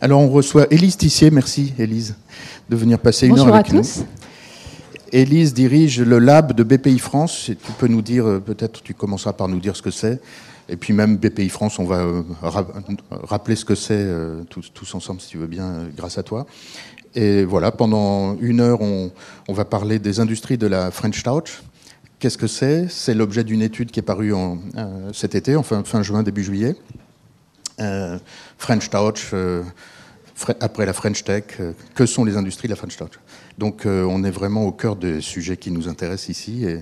Alors on reçoit Élise Tissier, merci Élise de venir passer une heure avec nous. À tous. Élise dirige le lab de BPI France. tu peux nous dire, euh, peut-être tu commenceras par nous dire ce que c'est. Et puis même BPI France, on va euh, rappeler ce que c'est euh, tous, ensemble, si tu veux bien, grâce à toi. Et voilà, pendant une heure, on, va parler des industries de la French Touch. Qu'est-ce que c'est? C'est l'objet d'une étude qui est parue en, cet été, enfin fin juin, début juillet. French Touch, après la French Tech, que sont les industries de la French Touch donc euh, on est vraiment au cœur des sujets qui nous intéressent ici et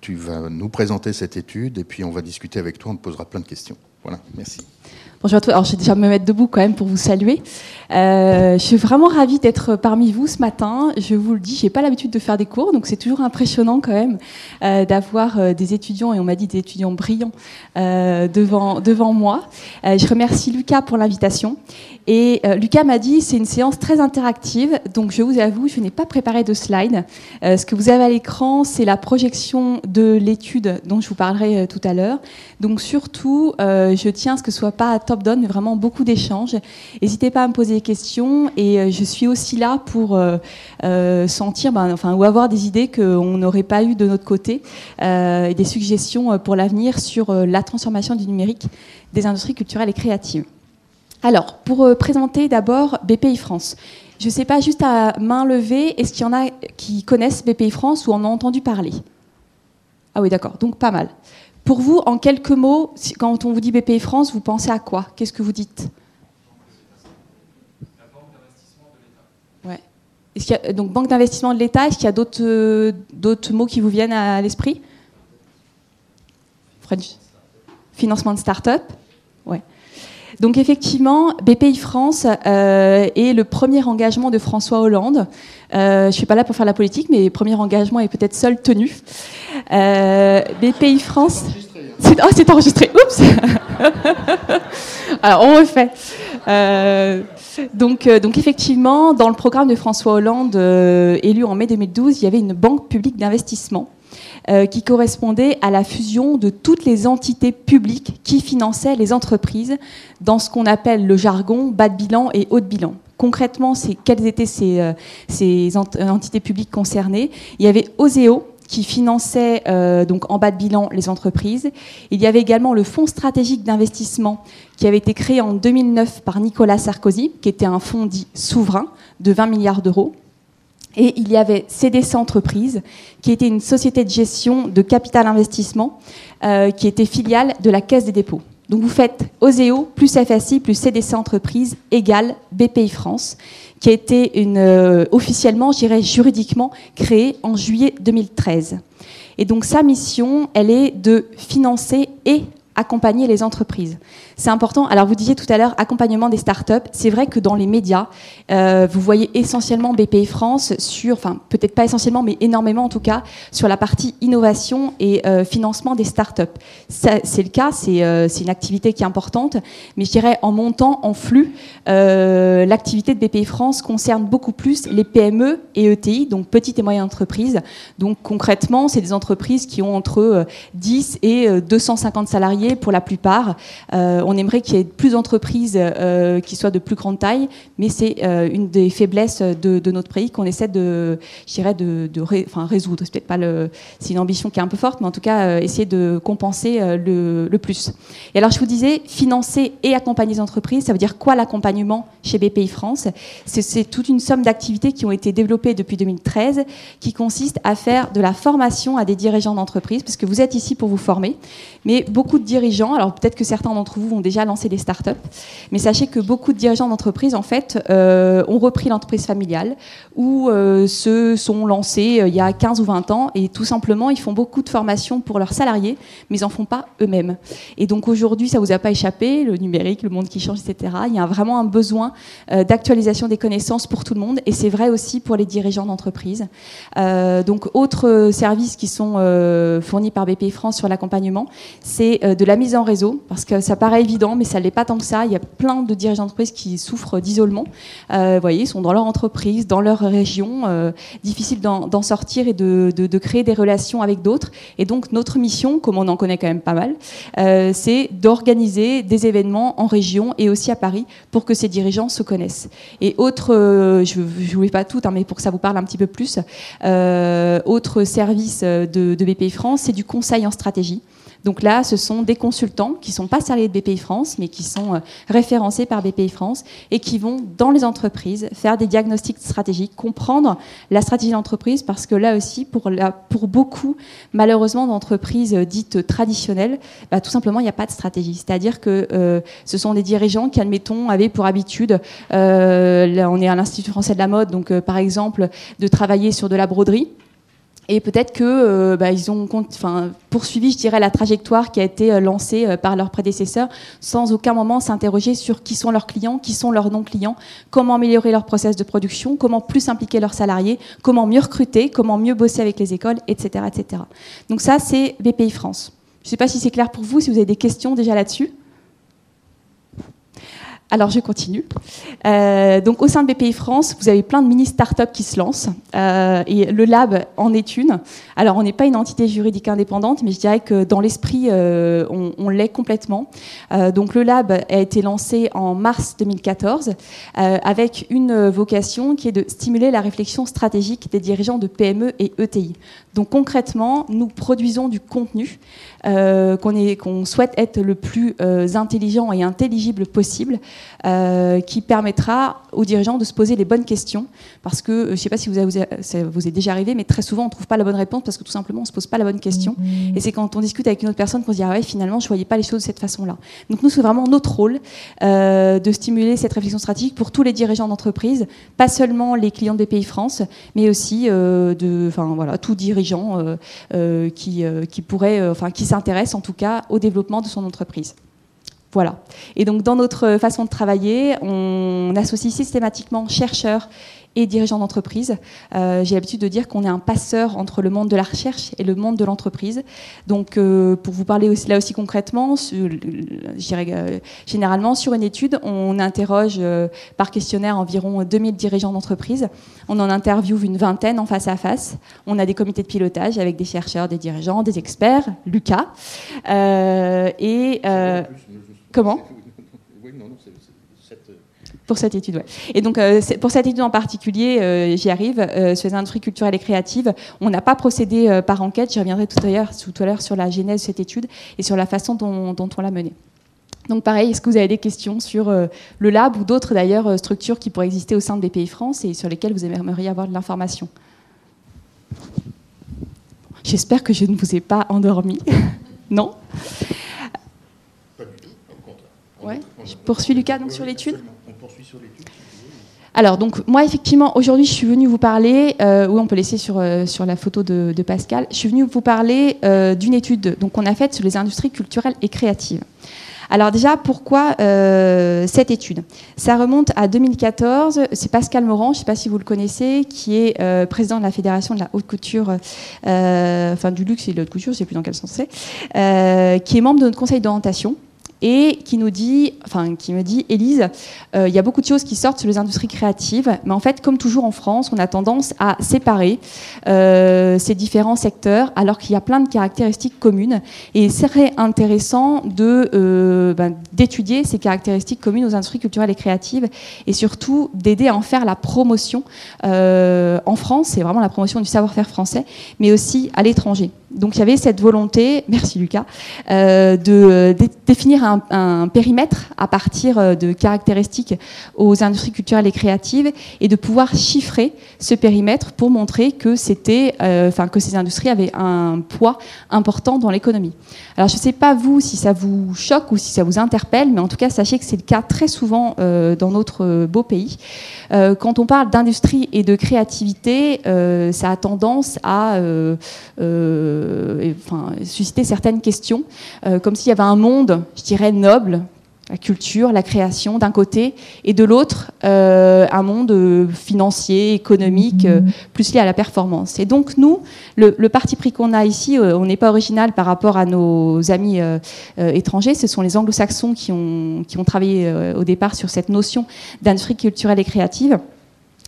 tu vas nous présenter cette étude et puis on va discuter avec toi, on te posera plein de questions. Voilà, merci. Bonjour à tous. Alors, je vais déjà me mettre debout quand même pour vous saluer. Euh, je suis vraiment ravie d'être parmi vous ce matin. Je vous le dis, j'ai pas l'habitude de faire des cours, donc c'est toujours impressionnant quand même euh, d'avoir euh, des étudiants, et on m'a dit des étudiants brillants, devant, devant moi. je remercie Lucas pour l'invitation. Et Lucas m'a dit, c'est une séance très interactive, donc je vous avoue, je n'ai pas préparé de slide. ce que vous avez à l'écran, c'est la projection de l'étude dont je vous parlerai tout à l'heure. Donc surtout, je tiens à ce que ce soit pas à top-down, mais vraiment beaucoup d'échanges. N'hésitez pas à me poser des questions et euh, je suis aussi là pour euh, euh, sentir, ben, enfin, ou avoir des idées qu'on n'aurait pas eues de notre côté et des suggestions pour l'avenir sur la transformation du numérique des industries culturelles et créatives. Alors, pour présenter d'abord BPI France. Je ne sais pas, juste à main levée, est-ce qu'il y en a qui connaissent BPI France ou en ont entendu parler? Ah oui, d'accord, donc pas mal. Pour vous, en quelques mots, quand on vous dit BPI France, vous pensez à quoi? Qu'est-ce que vous dites? Ouais. Est-ce qu'il y a, donc banque d'investissement de l'État, est-ce qu'il y a d'autres, euh, mots qui vous viennent à, l'esprit? Financement de start-up. Ouais. Donc effectivement, BPI France euh, est le premier engagement de François Hollande. Euh, je ne suis pas là pour faire la politique, mais premier engagement est peut-être seul tenu. Euh, BPI France... C'est oh, enregistré. Oups Alors, on refait. donc, donc, effectivement, dans le programme de François Hollande, élu en mai 2012, il y avait une banque publique d'investissement euh, qui correspondait à la fusion de toutes les entités publiques qui finançaient les entreprises dans ce qu'on appelle le jargon bas de bilan et haut de bilan. Concrètement, quelles étaient ces, euh, entités publiques concernées Il y avait Oseo, qui finançait euh, donc en bas de bilan les entreprises. Il y avait également le Fonds stratégique d'investissement qui avait été créé en 2009 par Nicolas Sarkozy, qui était un fonds dit souverain de 20 milliards d'euros. Et il y avait CDC Entreprises, qui était une société de gestion de capital investissement, euh, qui était filiale de la Caisse des dépôts. Donc vous faites OSEO plus FSI plus CDC Entreprises égale BPI France, qui a été euh, officiellement, je dirais juridiquement, créée en juillet 2013. Et donc sa mission, elle est de financer et accompagner les entreprises. C'est important. Alors, vous disiez tout à l'heure accompagnement des startups. C'est vrai que dans les médias, euh, vous voyez essentiellement BPI France sur, enfin, peut-être pas essentiellement, mais énormément en tout cas, sur la partie innovation et euh, financement des startups. C'est le cas, euh, c'est une activité qui est importante, mais je dirais en montant en flux, l'activité de BPI France concerne beaucoup plus les PME et ETI, donc petites et moyennes entreprises. Donc, concrètement, c'est des entreprises qui ont entre 10 et 250 salariés pour la plupart on aimerait qu'il y ait plus d'entreprises euh, qui soient de plus grande taille, mais c'est euh, une des faiblesses de, notre pays qu'on essaie de, de, enfin, résoudre. C'est peut-être pas c'est une ambition qui est un peu forte, mais en tout cas euh, essayer de compenser le, plus. Et alors je vous disais, financer et accompagner les entreprises, ça veut dire quoi l'accompagnement chez BPI France? C'est, toute une somme d'activités qui ont été développées depuis 2013, qui consiste à faire de la formation à des dirigeants d'entreprise, parce que vous êtes ici pour vous former, mais beaucoup de dirigeants, alors peut-être que certains d'entre vous ont déjà lancé des startups, mais sachez que beaucoup de dirigeants d'entreprise, en fait, euh, ont repris l'entreprise familiale ou euh, se sont lancés euh, il y a 15 ou 20 ans et tout simplement, ils font beaucoup de formations pour leurs salariés, mais ils n'en font pas eux-mêmes. Et donc aujourd'hui, ça vous a pas échappé, le numérique, le monde qui change, etc. Il y a vraiment un besoin d'actualisation des connaissances pour tout le monde et c'est vrai aussi pour les dirigeants d'entreprise. donc, autres services qui sont fournis par BPI France sur l'accompagnement, c'est de de la mise en réseau, parce que ça paraît évident, mais ça l'est pas tant que ça. Il y a plein de dirigeants d'entreprise qui souffrent d'isolement. vous voyez, ils sont dans leur entreprise, dans leur région, difficile d'en sortir et de, de, créer des relations avec d'autres. Et donc notre mission, comme on en connaît quand même pas mal, c'est d'organiser des événements en région et aussi à Paris pour que ces dirigeants se connaissent. Et autre, je ne vous pas tout, hein, mais pour que ça vous parle un petit peu plus, autre service de, de BPI France, c'est du conseil en stratégie. Donc là, ce sont des consultants qui ne sont pas salariés de BPI France, mais qui sont euh, référencés par BPI France et qui vont dans les entreprises faire des diagnostics stratégiques, comprendre la stratégie de l'entreprise, parce que là aussi, pour, beaucoup, malheureusement, d'entreprises euh, dites traditionnelles, bah, tout simplement, il n'y a pas de stratégie. C'est-à-dire que euh, ce sont des dirigeants qui, admettons, avaient pour habitude, on est à l'Institut français de la mode, donc par exemple, de travailler sur de la broderie. Et peut-être que euh, bah, ils ont poursuivi, je dirais, la trajectoire qui a été euh, lancée euh, par leurs prédécesseurs, sans aucun moment s'interroger sur qui sont leurs clients, qui sont leurs non-clients, comment améliorer leur process de production, comment plus impliquer leurs salariés, comment mieux recruter, comment mieux bosser avec les écoles, etc., etc. Donc ça, c'est BPI France. Je ne sais pas si c'est clair pour vous, si vous avez des questions déjà là-dessus. Alors je continue. Euh, donc au sein de BPI France, vous avez plein de mini startups qui se lancent euh, et le lab en est une. Alors on n'est pas une entité juridique indépendante, mais je dirais que dans l'esprit euh, on, l'est complètement. donc le lab a été lancé en mars 2014 avec une vocation qui est de stimuler la réflexion stratégique des dirigeants de PME et ETI. Donc concrètement, nous produisons du contenu qu'on souhaite être le plus intelligent et intelligible possible euh, qui permettra aux dirigeants de se poser les bonnes questions. Parce que, euh, je ne sais pas si vous, avez, ça vous est déjà arrivé, mais très souvent, on ne trouve pas la bonne réponse parce que tout simplement, on ne se pose pas la bonne question. Mm-hmm. Et c'est quand on discute avec une autre personne qu'on se dit, ah ouais, finalement, je ne voyais pas les choses de cette façon-là. Donc nous, c'est vraiment notre rôle euh, de stimuler cette réflexion stratégique pour tous les dirigeants d'entreprise, pas seulement les clients des pays France, mais aussi de, enfin, voilà, tout dirigeant qui, qui pourrait, enfin, qui s'intéresse en tout cas au développement de son entreprise. Voilà. Et donc, dans notre façon de travailler, on associe systématiquement chercheurs et dirigeants d'entreprise. Euh, j'ai l'habitude de dire qu'on est un passeur entre le monde de la recherche et le monde de l'entreprise. Donc, euh, pour vous parler aussi, là aussi concrètement, euh, généralement sur une étude, on interroge par questionnaire environ 2000 dirigeants d'entreprise. On en interviewe une vingtaine en face à face. On a des comités de pilotage avec des chercheurs, des dirigeants, des experts, Lucas. et Comment? Pour cette étude, ouais. Et donc, euh, pour cette étude en particulier, euh, j'y arrive, euh, sur les industries culturelles et créatives, on n'a pas procédé par enquête, j'y reviendrai tout à l'heure tout à sur la genèse de cette étude et sur la façon dont, on l'a menée. Donc pareil, est-ce que vous avez des questions sur le lab ou d'autres d'ailleurs structures qui pourraient exister au sein des pays France et sur lesquelles vous aimeriez avoir de l'information? J'espère que je ne vous ai pas endormi. non? Ouais. Je poursuis Lucas donc sur l'étude? Alors, donc, moi, effectivement, aujourd'hui, je suis venue vous parler, euh, oui, on peut laisser sur, euh, la photo de, Pascal, je suis venue vous parler euh, d'une étude qu'on a faite sur les industries culturelles et créatives. Alors déjà, pourquoi euh, cette étude? Ça remonte à 2014. C'est Pascal Morand, je ne sais pas si vous le connaissez, qui est président de la Fédération de la haute couture, enfin du luxe et de la haute couture, je ne sais plus dans quel sens c'est, qui est membre de notre conseil d'orientation et qui nous dit, enfin, qui me dit, Élise, euh, il y a beaucoup de choses qui sortent sur les industries créatives, mais en fait, comme toujours en France, on a tendance à séparer euh, ces différents secteurs, alors qu'il y a plein de caractéristiques communes. Et il serait intéressant de euh, ben, d'étudier ces caractéristiques communes aux industries culturelles et créatives, et surtout d'aider à en faire la promotion en France, c'est vraiment la promotion du savoir-faire français, mais aussi à l'étranger. Donc il y avait cette volonté, merci Lucas, euh, de, définir un, périmètre à partir euh, de caractéristiques aux industries culturelles et créatives et de pouvoir chiffrer ce périmètre pour montrer que c'était, euh, enfin que ces industries avaient un poids important dans l'économie. Alors je ne sais pas vous si ça vous choque ou si ça vous interpelle, mais en tout cas sachez que c'est le cas très souvent dans notre beau pays. quand on parle d'industrie et de créativité, ça a tendance à enfin, susciter certaines questions, euh, comme s'il y avait un monde, je dirais, noble, la culture, la création d'un côté, et de l'autre, euh, un monde euh, financier, économique, euh, plus lié à la performance. Et donc nous, le, parti pris qu'on a ici, on n'est pas original par rapport à nos amis étrangers, ce sont les anglo-saxons qui ont, qui ont travaillé au départ sur cette notion d'industrie culturelle et créative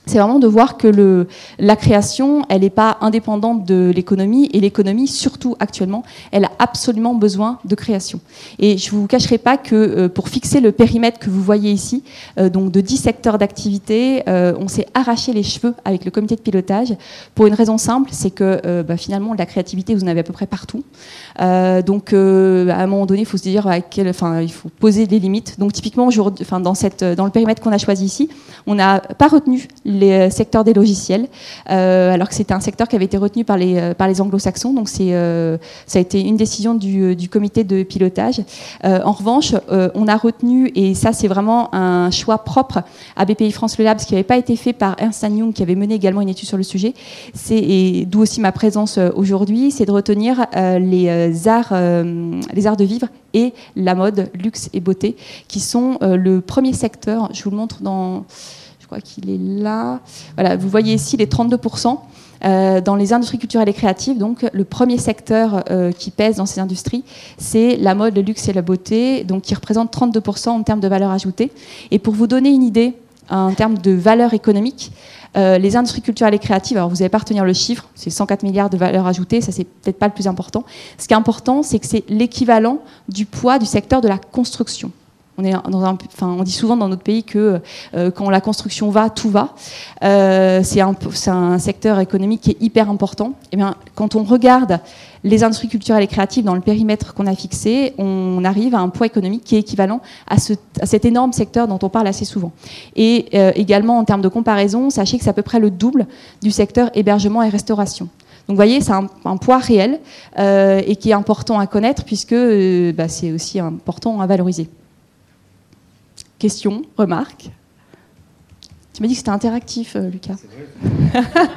c'est vraiment de voir que la création, elle n'est pas indépendante de l'économie, et l'économie, surtout actuellement, elle a absolument besoin de création. Et je ne vous cacherai pas que euh, pour fixer le périmètre que vous voyez ici, euh, donc de 10 secteurs d'activité, euh, on s'est arraché les cheveux avec le comité de pilotage, pour une raison simple, c'est que bah, finalement, la créativité, vous en avez à peu près partout. donc, à un moment donné, il faut se dire, il faut poser des limites. Donc, typiquement, dans, le périmètre qu'on a choisi ici, on n'a pas retenu euh, secteurs des logiciels, euh, alors que c'était un secteur qui avait été retenu par les, euh, par les anglo-saxons. Donc ça a été une décision du, du comité de pilotage. en revanche, on a retenu, et ça c'est vraiment un choix propre à BPI France Le Lab, ce qui n'avait pas été fait par Ernst Young, qui avait mené également une étude sur le sujet, c'est, et d'où aussi ma présence aujourd'hui, c'est de retenir les, arts, les arts de vivre et la mode, luxe et beauté, qui sont le premier secteur, je vous le montre dans qu'il est là. Voilà, vous voyez ici les 32%. Euh, dans les industries culturelles et créatives, donc le premier secteur euh, qui pèse dans ces industries, c'est la mode, le luxe et la beauté, donc qui représente 32% en termes de valeur ajoutée. Et pour vous donner une idée en termes de valeur économique, euh, les industries culturelles et créatives, alors vous n'allez pas retenir le chiffre, c'est 104 milliards de valeur ajoutée, ça c'est peut-être pas le plus important. Ce qui est important, c'est que c'est l'équivalent du poids du secteur de la construction. On, est dans un, enfin, on dit souvent dans notre pays que euh, quand la construction va, tout va. Euh, c'est un, un, secteur économique qui est hyper important. Et eh bien, quand on regarde les industries culturelles et créatives dans le périmètre qu'on a fixé, on arrive à un poids économique qui est équivalent à, ce, à cet énorme secteur dont on parle assez souvent. Et euh, également en termes de comparaison, sachez que c'est à peu près le double du secteur hébergement et restauration. Donc vous voyez, c'est un, un, poids réel euh, et qui est important à connaître puisque euh, bah, c'est aussi important à valoriser. Questions, remarques Tu m'as dit que c'était interactif, euh, Lucas. C'est vrai.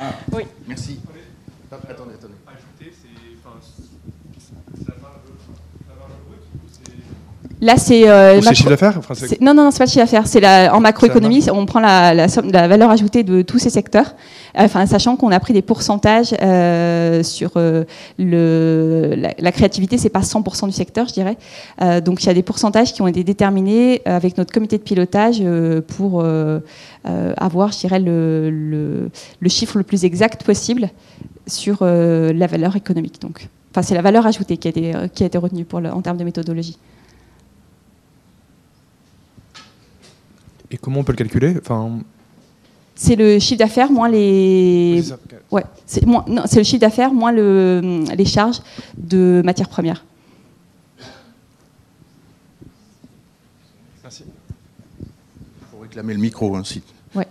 ah, oui. Merci. Là, c'est. Euh, c'est chiffre d'affaires Non, non, non, c'est pas le chiffre d'affaires. C'est en macroéconomie, on prend la, la, somme, la valeur ajoutée de tous ces secteurs, enfin, sachant qu'on a pris des pourcentages euh, sur euh, le, la, la, créativité, c'est pas 100% du secteur, je dirais. Euh, donc, il y a des pourcentages qui ont été déterminés euh, avec notre comité de pilotage euh, pour avoir, je dirais, le, le, le, chiffre le plus exact possible sur la valeur économique. Donc, enfin, c'est la valeur ajoutée qui a été, qui a été retenue pour le, en termes de méthodologie. Et comment on peut le calculer enfin... C'est le chiffre d'affaires moins les. Ouais, c'est le chiffre d'affaires moins le, les charges de matières premières. Merci. Il faut réclamer le micro, ainsi. Ouais.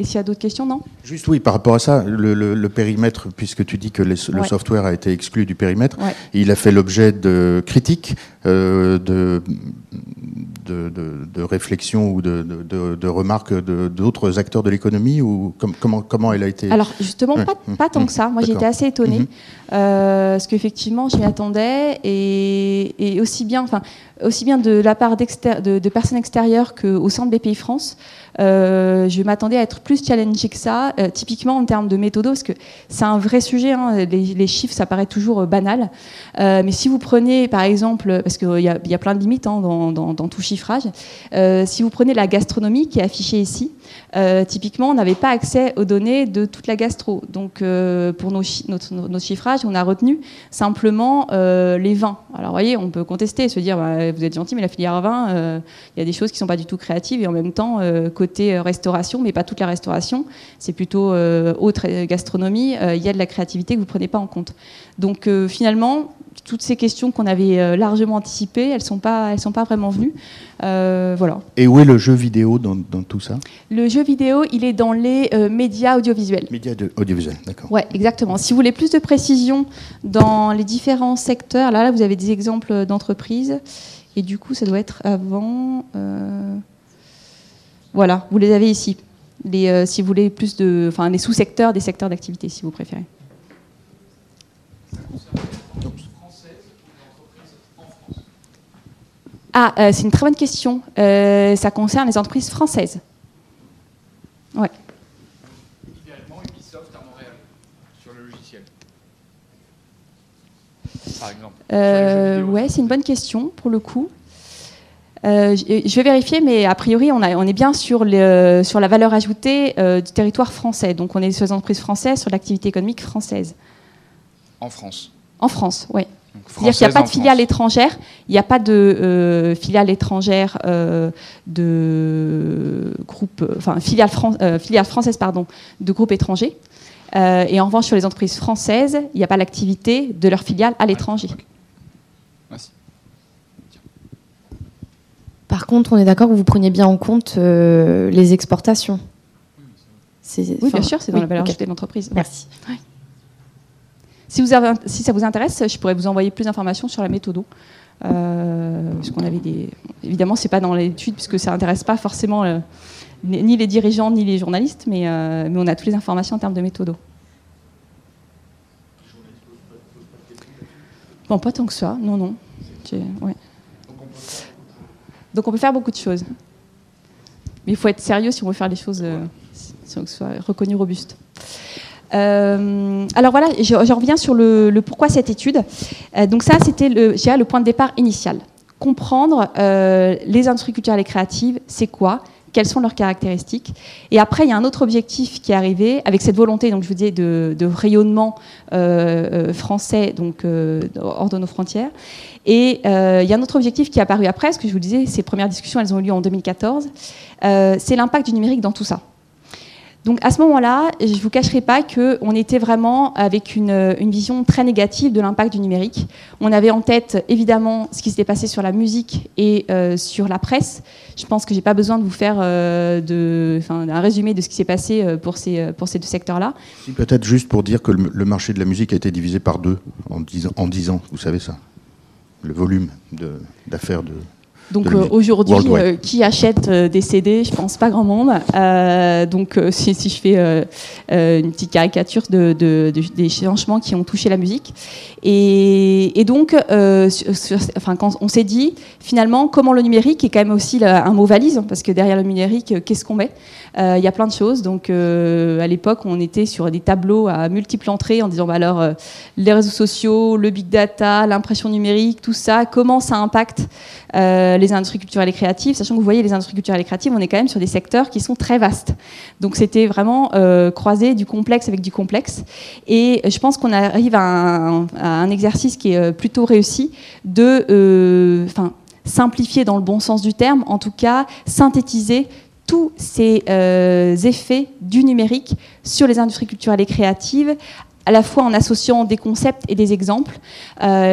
Et s'il y a d'autres questions, non? Juste oui, par rapport à ça, le, périmètre, puisque tu dis que le software a été exclu du périmètre, il a fait l'objet de critiques, euh, de, de, de, réflexions ou de, remarques d'autres acteurs de l'économie ou comment, comment elle a été Alors justement, pas, pas, tant que ça. Moi, j'étais assez étonnée, mm-hmm. Euh, parce qu'effectivement, je m'y attendais, et, aussi bien, enfin, aussi bien de la part de, personnes extérieures qu'au sein de BPI France. Euh, je m'attendais à être plus challengée que ça, euh, typiquement en termes de méthodo, parce que c'est un vrai sujet. Hein, les, chiffres, ça paraît toujours euh, banal. mais si vous prenez, par exemple, parce qu'il y, a plein de limites hein, dans, tout chiffrage, si vous prenez la gastronomie qui est affichée ici, typiquement, on n'avait pas accès aux données de toute la gastro. Donc, pour nos, notre, notre, chiffrage, on a retenu simplement les vins. Alors, vous voyez, on peut contester, se dire, bah, vous êtes gentil, mais la filière vin, il y a des choses qui ne sont pas du tout créatives et en même temps, côté euh, restauration, mais pas toute la restauration. C'est plutôt euh, autre gastronomie. Euh, il y a de la créativité que vous ne prenez pas en compte. Donc finalement, toutes ces questions qu'on avait largement anticipées, elles ne sont, pas, elles sont pas vraiment venues. voilà. Et où est le jeu vidéo dans, tout ça? Le jeu vidéo, il est dans les médias audiovisuels. Médias audiovisuels, d'accord. Oui, exactement. Si vous voulez plus de précision dans les différents secteurs, là, là vous avez des exemples d'entreprises. Et du coup, ça doit être avant. Voilà, vous les avez ici. Les, euh, si vous voulez plus de, enfin, les sous-secteurs des secteurs d'activité, si vous préférez. Ah, c'est une très bonne question. ça concerne les entreprises françaises. Ouais. Idéalement, Ubisoft à Montréal, sur le logiciel. Par exemple. ouais, c'est une bonne question pour le coup. Euh, je vais vérifier, mais a priori, on, est bien sur, sur la valeur ajoutée euh, du territoire français. Donc, on est sur les entreprises françaises, sur l'activité économique française. En France En France, oui. C'est-à-dire qu'il n'y a pas de filiale étrangère, il n'y a pas de euh, filiale étrangère de groupe, enfin filiale, filiale, française pardon, de groupes étrangers. et en revanche, sur les entreprises françaises, il n'y a pas l'activité de leur filiale à l'étranger. Par contre, on est d'accord que vous preniez bien en compte euh, les exportations. Oui, bien sûr, c'est dans la valeur ajoutée de l'entreprise. Merci. Si, ça vous intéresse, je pourrais vous envoyer plus d'informations sur la méthode. Euh, parce qu'on avait des. Évidemment, pas dans l'étude puisque ça n'intéresse pas forcément euh, ni les dirigeants ni les journalistes, mais, mais on a toutes les informations en termes de méthode. Bon, pas tant que ça, non, non. Donc on peut faire beaucoup de choses. Mais il faut être sérieux si on veut faire les choses, euh, si on soit reconnu robuste. Euh, alors voilà, je, reviens sur le, pourquoi cette étude. Euh, donc ça, c'était le, point de départ initial. Comprendre les industries culturelles et créatives, c'est quoi quelles sont leurs caractéristiques. Et après, il y a un autre objectif qui est arrivé avec cette volonté, donc je vous disais, de, rayonnement français, donc hors de nos frontières. Et euh, il y a un autre objectif qui est apparu après, ce que je vous disais, ces premières discussions, elles ont eu lieu en 2014, euh, c'est l'impact du numérique dans tout ça. Donc à ce moment-là, je ne vous cacherai pas qu'on était vraiment avec une, vision très négative de l'impact du numérique. On avait en tête évidemment ce qui s'était passé sur la musique et euh, sur la presse. Je pense que je n'ai pas besoin de vous faire de, un résumé de ce qui s'est passé pour ces, deux secteurs-là. Peut-être juste pour dire que le, marché de la musique a été divisé par deux en 10 ans, vous savez ça le volume d'affaires de, donc euh, aujourd'hui, euh, qui achète euh, des CD Je pense pas grand monde. donc si, si, je fais une petite caricature de, des changements qui ont touché la musique. Et, et donc, enfin, quand on s'est dit finalement comment le numérique est quand même aussi un mot valise, parce que derrière le numérique, qu'est-ce qu'on met? Il y a plein de choses. Donc à l'époque, on était sur des tableaux à multiples entrées en disant bah, alors les réseaux sociaux, le big data, l'impression numérique, tout ça, comment ça impacte les industries culturelles et créatives, sachant que vous voyez, les industries culturelles et créatives, on est quand même sur des secteurs qui sont très vastes. Donc c'était vraiment euh, croiser du complexe avec du complexe. Et je pense qu'on arrive à un, exercice qui est euh, plutôt réussi de euh, simplifier dans le bon sens du terme, en tout cas synthétiser tous ces effets du numérique sur les industries culturelles et créatives à la fois en associant des concepts et des exemples,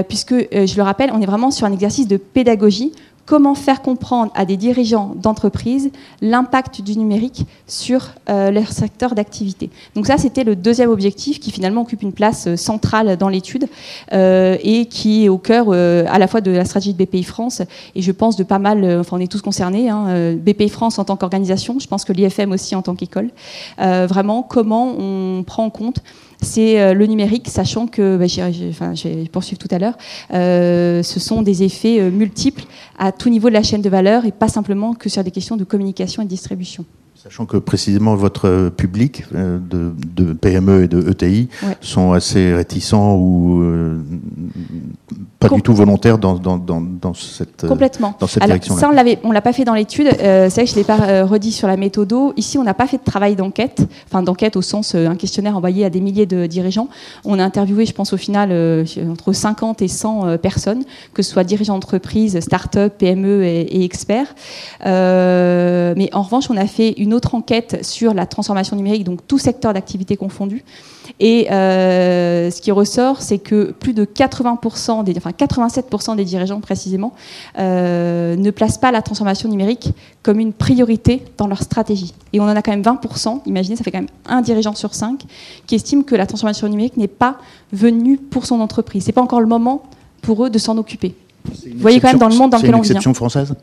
puisque, je le rappelle, on est vraiment sur un exercice de pédagogie comment faire comprendre à des dirigeants d'entreprise l'impact du numérique sur euh, leur secteur d'activité. Donc ça, c'était le deuxième objectif qui finalement occupe une place euh, centrale dans l'étude euh, et qui est au cœur à la fois de la stratégie de BPI France et je pense de pas mal, enfin on est tous concernés, hein, BPI France en tant qu'organisation, je pense que l'IFM aussi en tant qu'école, vraiment comment on prend en compte c'est euh, le numérique, sachant que, bah, je vais poursuivre tout à l'heure, euh, ce sont des effets euh, multiples à tout niveau de la chaîne de valeur et pas simplement que sur des questions de communication et de distribution. Sachant que précisément votre public de, PME et de ETI sont assez réticents ou pas du tout volontaire dans, dans, dans, dans cette, Complètement. Dans cette Alors, ça, on ne l'a pas fait dans l'étude. Euh, c'est vrai que je ne l'ai pas euh, redit sur la méthode. Ici, on n'a pas fait de travail d'enquête, enfin d'enquête au sens euh, un questionnaire envoyé à des milliers de dirigeants. On a interviewé, je pense au final, entre 50 et 100 personnes, que ce soit dirigeants d'entreprise, start-up, PME et, et experts. mais en revanche, on a fait une autre enquête sur la transformation numérique, donc tout secteur d'activité confondu. Et euh, ce qui ressort, c'est que plus de 80%, des, enfin 87% des dirigeants précisément, euh, ne placent pas la transformation numérique comme une priorité dans leur stratégie. Et on en a quand même 20%, imaginez, ça fait quand même un dirigeant sur cinq, qui estime que la transformation numérique n'est pas venue pour son entreprise. Ce n'est pas encore le moment pour eux de s'en occuper. Vous voyez quand même dans le monde dans lequel on vit. C'est une exception française?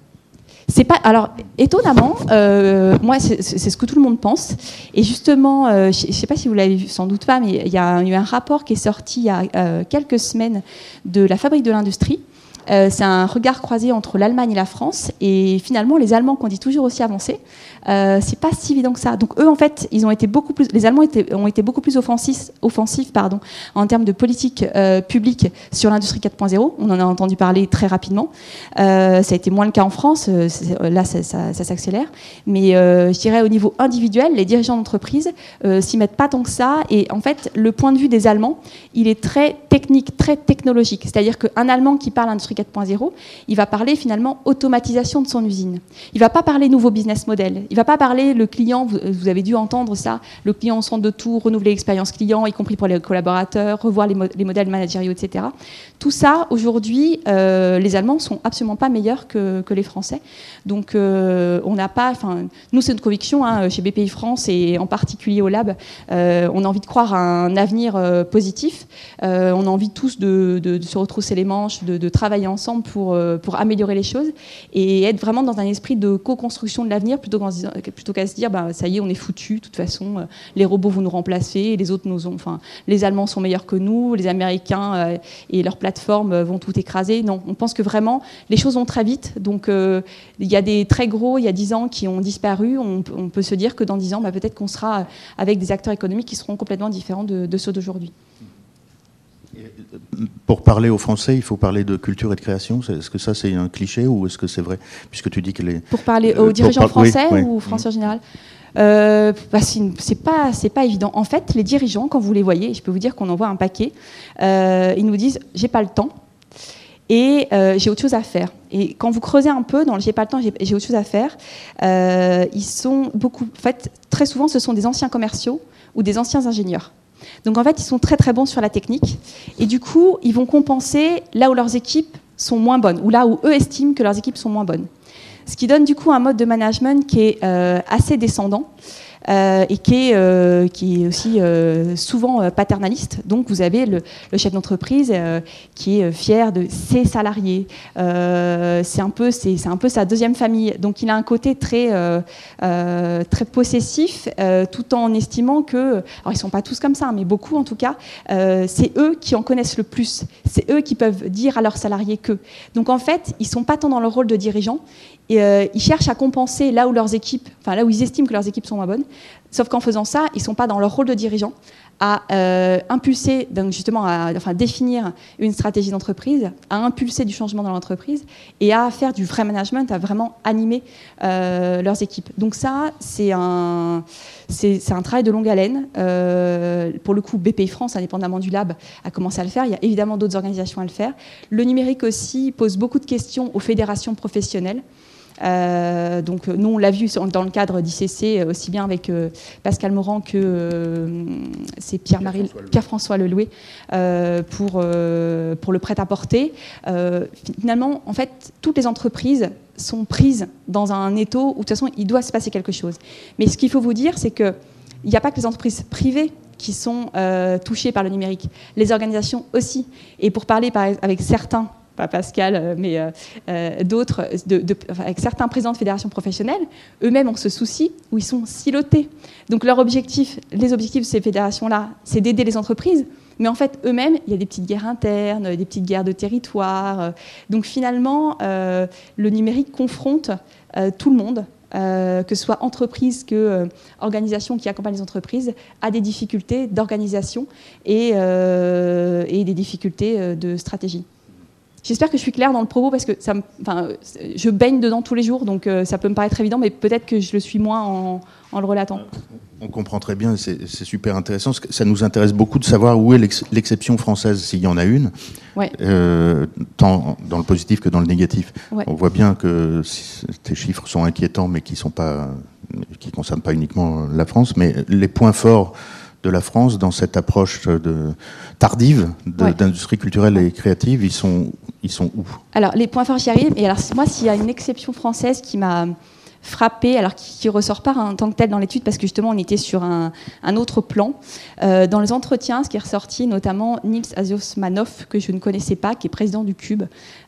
C'est pas. Alors, étonnamment, euh, moi, c'est ce que tout le monde pense. Et justement, euh, je ne sais pas si vous l'avez vu, sans doute pas, mais il y a eu un rapport qui est sorti il y a euh, quelques semaines de la Fabrique de l'Industrie. C'est un regard croisé entre l'Allemagne et la France. Et finalement, les Allemands, qu'on dit toujours aussi avancés, euh, c'est pas si évident que ça. Donc eux, en fait, ils ont été beaucoup plus, les Allemands ont été beaucoup plus offensifs, offensifs pardon, en termes de politique euh, publique sur l'industrie 4.0. On en a entendu parler très rapidement. Euh, ça a été moins le cas en France. là, ça, ça s'accélère. Mais je dirais au niveau individuel, les dirigeants d'entreprise s'y mettent pas tant que ça. Et en fait, le point de vue des Allemands, il est très technique, très technologique. C'est-à-dire qu'un Allemand qui parle industrie 4.0, il va parler finalement automatisation de son usine. Il va pas parler nouveau business model. Il va pas parler le client, vous, avez dû entendre ça, le client au centre de tout, renouveler l'expérience client, y compris pour les collaborateurs, revoir les, modèles managériaux, etc. Tout ça, aujourd'hui, euh, les Allemands sont absolument pas meilleurs que, les Français. Donc, euh, on n'a pas, enfin, nous, c'est une conviction hein, chez BPI France et en particulier au Lab. Euh, on a envie de croire à un avenir positif. on a envie tous de, se retrousser les manches, de, travailler ensemble pour, pour améliorer les choses et être vraiment dans un esprit de co-construction de l'avenir plutôt qu'à se dire, bah, ça y est, on est foutu, de toute façon, euh, les robots vont nous remplacer, les autres nous ont, enfin, les Allemands sont meilleurs que nous, les Américains euh, et leurs plateformes euh, vont tout écraser. Non, on pense que vraiment, les choses vont très vite. Donc, il y a des très gros, il y a 10 ans, qui ont disparu. On, peut se dire que dans 10 ans, bah, peut-être qu'on sera avec des acteurs économiques qui seront complètement différents de ceux d'aujourd'hui. Pour parler aux Français, il faut parler de culture et de création. Est-ce que ça, c'est un cliché ou est-ce que c'est vrai? Puisque tu dis que les. Pour parler aux dirigeants français ou aux Français en général? Euh, bah, c'est pas c'est pas évident. En fait, les dirigeants, quand vous les voyez, je peux vous dire qu'on envoie un paquet, euh, ils nous disent j'ai pas le temps et euh, j'ai autre chose à faire. Et quand vous creusez un peu dans le j'ai pas le temps, j'ai autre chose à faire, ils sont beaucoup. En fait, très souvent, ce sont des anciens commerciaux ou des anciens ingénieurs. Donc en fait, ils sont très très bons sur la technique. Et du coup, ils vont compenser là où leurs équipes sont moins bonnes, ou là où eux estiment que leurs équipes sont moins bonnes. Ce qui donne du coup un mode de management qui est euh, assez descendant. Euh, et qui est, euh, aussi euh, souvent paternaliste. Donc vous avez le, chef d'entreprise qui est fier de ses salariés. c'est un peu, sa deuxième famille. Donc il a un côté très, très possessif, tout en estimant que, alors ils sont pas tous comme ça, mais beaucoup en tout cas, c'est eux qui en connaissent le plus. C'est eux qui peuvent dire à leurs salariés que. Donc en fait, ils sont pas tant dans leur rôle de dirigeant, euh, ils cherchent à compenser là où leurs équipes, enfin là où ils estiment que leurs équipes sont moins bonnes. Sauf qu'en faisant ça, ils ne sont pas dans leur rôle de dirigeant à euh, impulser, justement, à enfin, définir une stratégie d'entreprise, à impulser du changement dans l'entreprise et à faire du vrai management, à vraiment animer euh, leurs équipes. Donc ça, c'est un, c'est, un travail de longue haleine. pour le coup, BPI France, indépendamment du lab, a commencé à le faire. Il y a évidemment d'autres organisations à le faire. Le numérique aussi pose beaucoup de questions aux fédérations professionnelles. Euh, donc nous, on l'a vu dans le cadre d'ICC, euh, aussi bien avec euh, Pascal Morand que c'est Pierre-Marie, Pierre-François Leloué pour, pour le prêt-à-porter. finalement, en fait, toutes les entreprises sont prises dans un étau où de toute façon, il doit se passer quelque chose. Mais ce qu'il faut vous dire, c'est qu'il n'y a pas que les entreprises privées qui sont touchées par le numérique, les organisations aussi. Et pour parler avec certains pas Pascal, euh, mais euh, euh, d'autres, avec certains présidents de fédérations professionnelles, eux-mêmes ont ce souci où ils sont silotés. Donc leur objectif, les objectifs de ces fédérations-là, c'est d'aider les entreprises, mais en fait, eux-mêmes, il y a des petites guerres internes, des petites guerres de territoire. Donc finalement, le numérique confronte tout le monde, que ce soit entreprises que organisations qui accompagnent les entreprises, à des difficultés d'organisation et, des difficultés de stratégie. J'espère que je suis claire dans le propos parce que ça enfin, je baigne dedans tous les jours, donc euh, ça peut me paraître évident, mais peut-être que je le suis moins en, le relatant. On comprend très bien, c'est super intéressant. Ça nous intéresse beaucoup de savoir où est l'exception française, s'il y en a une, euh, tant dans le positif que dans le négatif. On voit bien que tes chiffres sont inquiétants, mais qui ne concernent pas uniquement la France, mais les points forts de la France dans cette approche de, tardive d'industrie culturelle et créative, ils sont, ils sont où Alors, les points forts, j'y arrive. Et alors, moi, s'il y a une exception française qui m'a frappé, alors qui ressort pas en tant que tel dans l'étude, parce que justement, on était sur un, autre plan. Euh, dans les entretiens, ce qui est ressorti, notamment Nils Asiosmanov, que je ne connaissais pas, qui est président du Cube,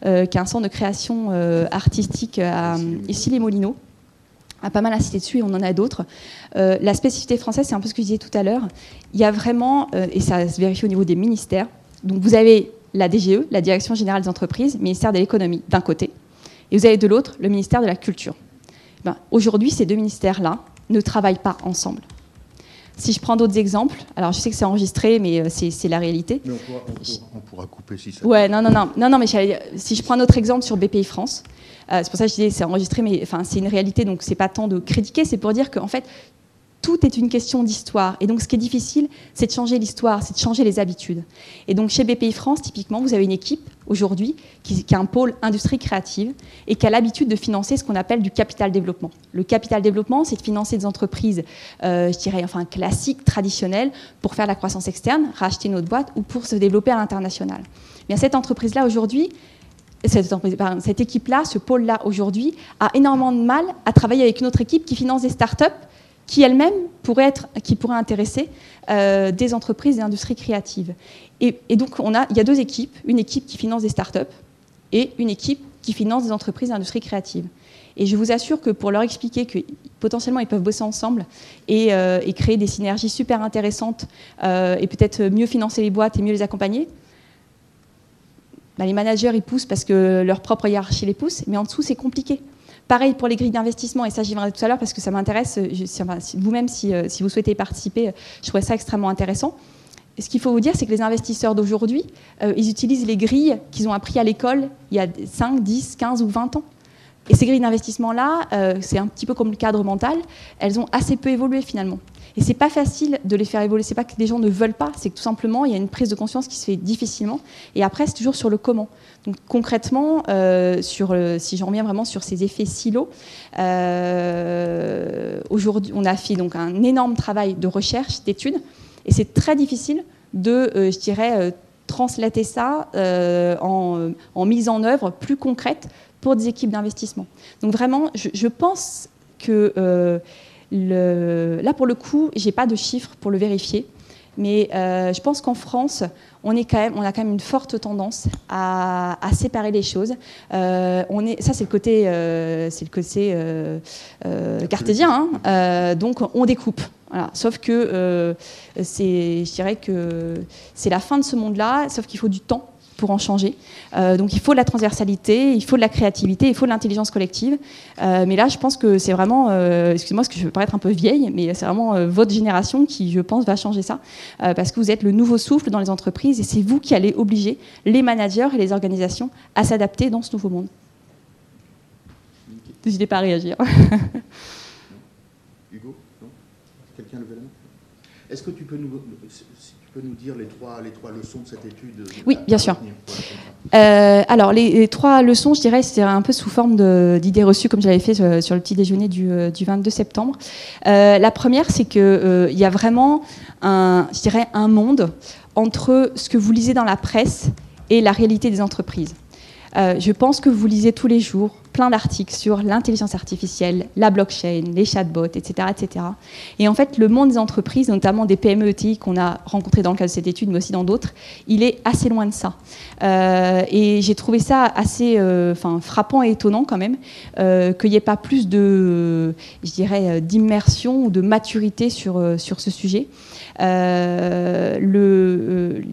euh, qui est un centre de création euh, artistique à Issy-les-Moulineaux a pas mal insisté dessus et on en a d'autres. La spécificité française, c'est un peu ce que je disais tout à l'heure. Il y a vraiment, et ça se vérifie au niveau des ministères, donc vous avez la DGE, la Direction générale des entreprises, ministère de l'économie d'un côté, et vous avez de l'autre le ministère de la culture. Ben, aujourd'hui, ces deux ministères-là ne travaillent pas ensemble. Si je prends d'autres exemples, alors je sais que c'est enregistré, mais euh, c'est la réalité. Mais on pourra, couper si ça. Ouais, non, non, non, non, non mais si je prends un autre exemple sur BPI France, euh, c'est pour ça que je disais c'est enregistré, mais enfin c'est une réalité, donc c'est pas tant de critiquer, c'est pour dire qu'en fait tout est une question d'histoire. Et donc, ce qui est difficile, c'est de changer l'histoire, c'est de changer les habitudes. Et donc, chez BPI France, typiquement, vous avez une équipe aujourd'hui qui, a un pôle industrie créative et qui a l'habitude de financer ce qu'on appelle du capital développement. Le capital développement, c'est de financer des entreprises, euh, je dirais, enfin, classiques, traditionnelles, pour faire la croissance externe, racheter une autre boîte ou pour se développer à l'international. Bien, cette entreprise-là, aujourd'hui, cette, cette équipe-là, ce pôle-là, aujourd'hui, a énormément de mal à travailler avec une autre équipe qui finance des startups qui elles-mêmes pourraient, qui pourraient intéresser euh, des entreprises et industries créatives. Et, donc, on a, il y a deux équipes, une équipe qui finance des startups et une équipe qui finance des entreprises et industries créatives. Et je vous assure que pour leur expliquer que potentiellement ils peuvent bosser ensemble et, euh, créer des synergies super intéressantes euh, et peut-être mieux financer les boîtes et mieux les accompagner, bah, les managers ils poussent parce que leur propre hiérarchie les pousse, mais en dessous c'est compliqué. Pareil pour les grilles d'investissement, et ça j'y viendrai tout à l'heure parce que ça m'intéresse, vous-même euh, si, vous souhaitez participer, je trouvais ça extrêmement intéressant. ce qu'il faut vous dire, c'est que les investisseurs d'aujourd'hui, euh, ils utilisent les grilles qu'ils ont appris à l'école il y a 5, 10, 15 ou 20 ans. Et ces grilles d'investissement-là, euh, c'est un petit peu comme le cadre mental, elles ont assez peu évolué finalement. Et c'est pas facile de les faire évoluer. C'est pas que les gens ne veulent pas, c'est que tout simplement il y a une prise de conscience qui se fait difficilement. Et après, c'est toujours sur le comment. Donc concrètement, euh, sur si j'en reviens vraiment sur ces effets silos, euh, aujourd'hui, on a fait donc un énorme travail de recherche, d'études, et c'est très difficile de, euh, je dirais, translater ça en, mise en œuvre plus concrète pour des équipes d'investissement. Donc vraiment, je, pense que là, pour le coup, j'ai pas de chiffres pour le vérifier. Mais je pense qu'en France, on, est quand même, on a quand même une forte tendance à, séparer les choses. Euh, on est, ça, c'est le côté, euh, c'est le côté euh, cartésien. Hein. donc, on découpe. Sauf que c'est, je dirais que c'est la fin de ce monde-là, sauf qu'il faut du temps pour en changer. Euh, donc il faut de la transversalité, il faut de la créativité, il faut de l'intelligence collective. Euh, mais là, je pense que c'est vraiment, euh, excusez-moi, parce que je veux paraître un peu vieille, mais c'est vraiment votre génération qui, je pense, va changer ça, parce que vous êtes le nouveau souffle dans les entreprises et c'est vous qui allez obliger les managers et les organisations à s'adapter dans ce nouveau monde. N'hésitez pas à réagir. Hugo Quelqu'un levé la main? Est-ce que tu peux nous peux nous dire les trois, les trois leçons de cette étude Oui, bien sûr. Euh, alors, les, trois leçons, je dirais, c'est un peu sous forme d'idées reçues, comme je l'avais fait euh, sur, le petit déjeuner du, 22 euh, septembre. la première, c'est qu'il il y a vraiment, un, je dirais, un monde entre ce que vous lisez dans la presse et la réalité des entreprises. je pense que vous lisez tous les jours plein d'articles sur l'intelligence artificielle, la blockchain, les chatbots, etc., etc. Et en fait, le monde des entreprises, notamment des PME ETI qu'on a rencontrés dans le cadre de cette étude, mais aussi dans d'autres, il est assez loin de ça. Euh, et j'ai trouvé ça assez euh, frappant et étonnant quand même, euh, qu'il n'y ait pas plus de, je dirais, d'immersion ou de maturité sur, sur ce sujet. Il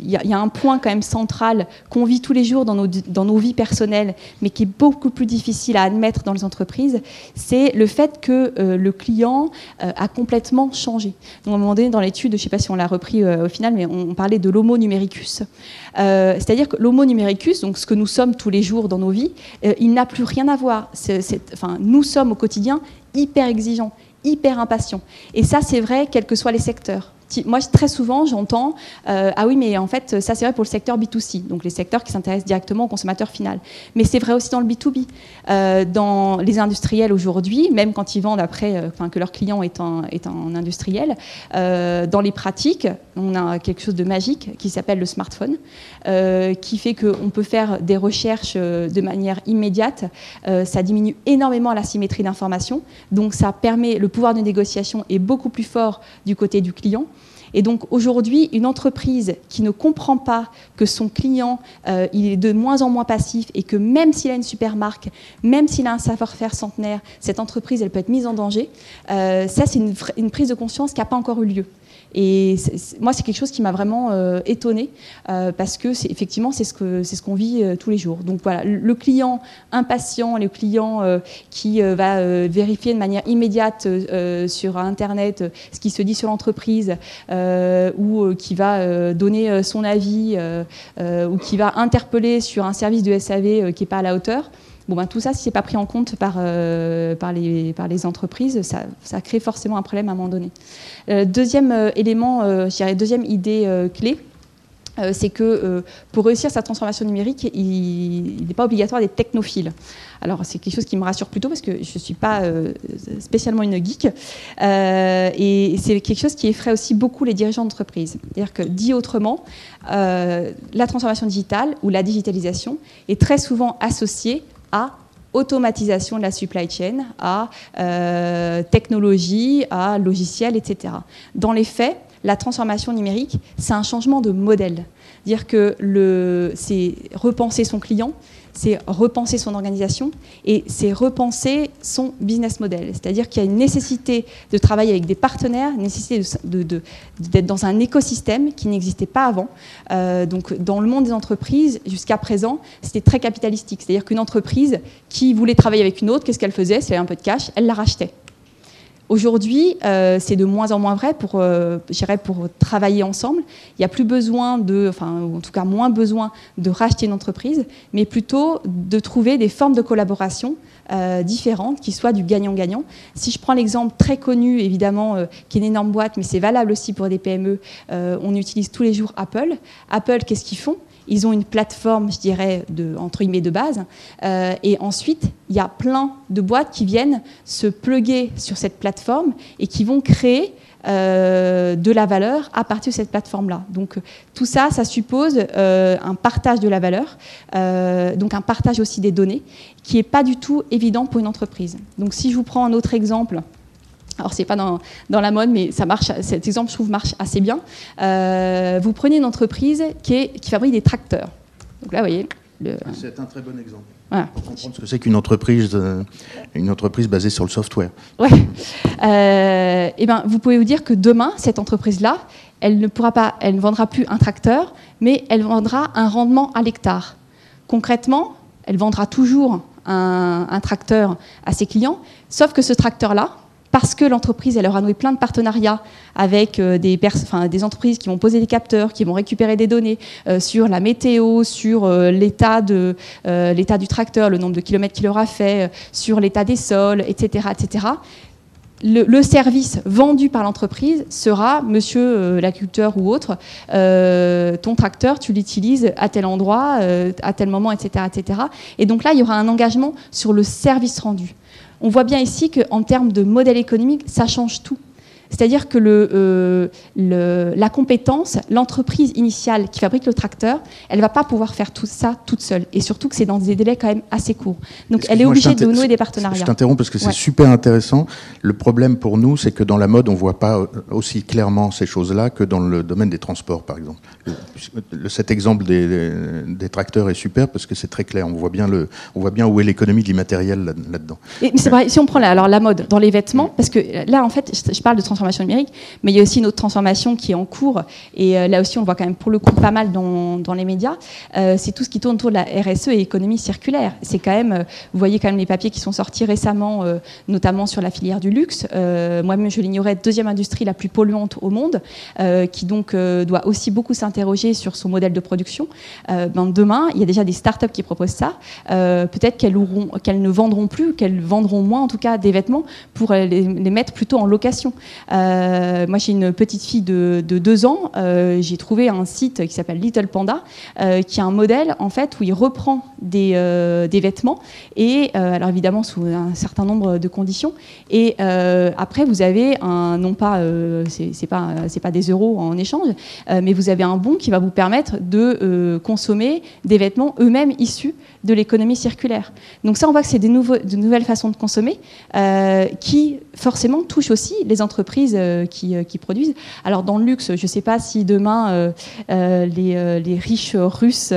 y, y, a un point quand même central qu'on vit tous les jours dans nos, dans nos vies personnelles, mais qui est beaucoup plus difficile à admettre dans les entreprises, c'est le fait que euh, le client euh, a complètement changé. Donc, à un moment donné, dans l'étude, je ne sais pas si on l'a repris euh, au final, mais on, parlait de l'homo numericus. C'est-à-dire que l'homo numericus, donc ce que nous sommes tous les jours dans nos vies, il n'a plus rien à voir. enfin, nous sommes au quotidien hyper exigeants, hyper impatients. Et ça, c'est vrai, quels que soient les secteurs moi, très souvent, j'entends euh, Ah oui, mais en fait, ça, c'est vrai pour le secteur B2C, donc les secteurs qui s'intéressent directement au consommateur final. Mais c'est vrai aussi dans le B2B. Euh, dans les industriels aujourd'hui, même quand ils vendent après, euh, que leur client est un, est un industriel, dans les pratiques, on a quelque chose de magique qui s'appelle le smartphone, qui fait qu'on peut faire des recherches de manière immédiate. ça diminue énormément la symétrie d'information, donc ça permet, le pouvoir de négociation est beaucoup plus fort du côté du client. Et donc aujourd'hui, une entreprise qui ne comprend pas que son client euh, est de moins en moins passif et que même s'il a une super marque, même s'il a un savoir-faire centenaire, cette entreprise elle peut être mise en danger. Euh, ça c'est une, prise de conscience qui n'a pas encore eu lieu. Et moi, c'est quelque chose qui m'a vraiment euh, étonnée parce que effectivement c'est ce qu'on vit tous les jours. Donc voilà, le client impatient, le client qui va vérifier de manière immédiate sur Internet ce qui se dit sur l'entreprise ou qui va donner son avis ou qui va interpeller sur un service de SAV qui n'est pas à la hauteur. Ben, tout ça, si ce n'est pas pris en compte par, euh, les, entreprises, ça, crée forcément un problème à un moment donné. Euh, deuxième euh, élément, dirais, deuxième idée clé, c'est que pour réussir sa transformation numérique, il n'est pas obligatoire d'être technophile. Alors c'est quelque chose qui me rassure plutôt parce que je ne suis pas spécialement une geek. et c'est quelque chose qui effraie aussi beaucoup les dirigeants d'entreprise. C'est-à-dire que, dit autrement, la transformation digitale ou la digitalisation est très souvent associée à automatisation de la supply chain, à euh, technologie, à logiciel, etc. Dans les faits, la transformation numérique, c'est un changement de modèle. Dire que c'est repenser son client, c'est repenser son organisation et c'est repenser son business model. C'est-à-dire qu'il y a une nécessité de travailler avec des partenaires, une nécessité d'être dans un écosystème qui n'existait pas avant. Euh, donc, dans le monde des entreprises, jusqu'à présent, c'était très capitalistique. C'est-à-dire qu'une entreprise qui voulait travailler avec une autre, qu'est-ce qu'elle faisait? Si elle avait un peu de cash, elle la rachetait. Aujourd'hui, euh, c'est de moins en moins vrai pour, euh, pour travailler ensemble. Il n'y a plus besoin de, enfin, en tout cas moins besoin de racheter une entreprise, mais plutôt de trouver des formes de collaboration euh, différentes qui soient du gagnant-gagnant. Si je prends l'exemple très connu, évidemment, qui est une énorme boîte, mais c'est valable aussi pour des PME, on utilise tous les jours Apple. Apple, qu'est-ce qu'ils font? Ils ont une plateforme, je dirais, de, entre guillemets de base. Euh, et ensuite, il y a plein de boîtes qui viennent se pluguer sur cette plateforme et qui vont créer euh, de la valeur à partir de cette plateforme-là. Donc tout ça, ça suppose euh, un partage de la valeur, donc un partage aussi des données, qui n'est pas du tout évident pour une entreprise. Donc si je vous prends un autre exemple, alors c'est pas dans, la mode, mais ça marche. Cet exemple, je trouve, marche assez bien. Euh, vous prenez une entreprise qui, qui, fabrique des tracteurs. Donc là, vous voyez. C'est un très bon exemple. Pour comprendre ce que c'est qu'une entreprise, euh, une entreprise basée sur le software. Ouais. Euh, et eh ben, vous pouvez vous dire que demain, cette entreprise-là, elle ne pourra pas, elle ne vendra plus un tracteur, mais elle vendra un rendement à l'hectare. Concrètement, elle vendra toujours un, un tracteur à ses clients, sauf que ce tracteur-là, parce que l'entreprise elle aura noué plein de partenariats avec euh, des, entreprises qui vont poser des capteurs, qui vont récupérer des données euh, sur la météo, sur euh, l'état du tracteur, le nombre de kilomètres qu'il aura fait, sur l'état des sols, etc., etc. Le, service vendu par l'entreprise sera, monsieur l'agriculteur ou autre, ton tracteur, tu l'utilises à tel endroit, à tel moment, etc., etc. Et donc là, il y aura un engagement sur le service rendu on voit bien ici qu'en termes de modèle économique, ça change tout. C'est-à-dire que euh, la compétence, l'entreprise initiale qui fabrique le tracteur, elle ne va pas pouvoir faire tout ça toute seule. Et surtout que c'est dans des délais quand même assez courts. Donc elle est obligée de nouer des partenariats. Je t'interromps parce que c'est super intéressant. Le problème pour nous, c'est que dans la mode, on ne voit pas aussi clairement ces choses-là que dans le domaine des transports, par exemple. cet exemple des, tracteurs est super parce que c'est très clair. On voit bien, le, on voit bien où est l'économie de l'immatériel là-dedans. c'est si on prend la, alors, la mode dans les vêtements, parce que là, en fait, je, parle de transport numérique, mais il y a aussi une autre transformation qui est en cours, et euh, là aussi on voit quand même pour le coup pas mal dans, les médias, euh, c'est tout ce qui tourne autour de la RSE et économie circulaire. C'est quand même, euh, vous voyez quand même les papiers qui sont sortis récemment, notamment sur la filière du luxe. Moi-même je l'ignorais, deuxième industrie la plus polluante au monde, qui donc doit aussi beaucoup s'interroger sur son modèle de production. Ben, demain, il y a déjà des startups qui proposent ça. Peut-être qu'elles ne vendront plus, qu'elles vendront moins en tout cas des vêtements pour les mettre plutôt en location. Euh, moi, j'ai une petite fille de, deux ans. Euh, j'ai trouvé un site qui s'appelle Little Panda, euh, qui est un modèle en fait où il reprend des, des vêtements et alors évidemment sous un certain nombre de conditions. Et après, vous avez un non pas c'est pas c'est pas des euros en échange, mais vous avez un bon qui va vous permettre de consommer des vêtements eux-mêmes issus de l'économie circulaire. Donc ça, on voit que c'est de nouvelles façons de consommer qui forcément touchent aussi les entreprises euh, qui, produisent. Alors dans le luxe, je ne sais pas si demain les, riches russes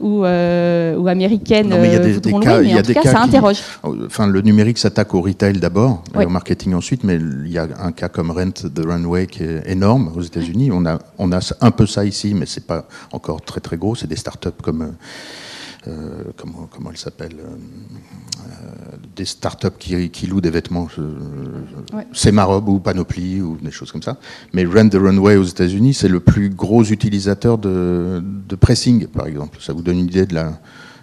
ou, ou américaines voudront louer, mais en tout cas, ça interroge. Enfin, le numérique s'attaque au retail d'abord, et au marketing ensuite, mais il y a un cas comme Rent the Runway qui est énorme aux États-Unis. On a, on a un peu ça ici, mais c'est pas encore très très gros. C'est des startups comme euh, comment, comment elle s'appelle euh, euh, des startups qui, qui louent des vêtements, c'est Marob ou Panoply ou des choses comme ça. Mais Rent the Runway aux États-Unis, c'est le plus gros utilisateur de, de, pressing, par exemple. Ça vous donne une idée de la,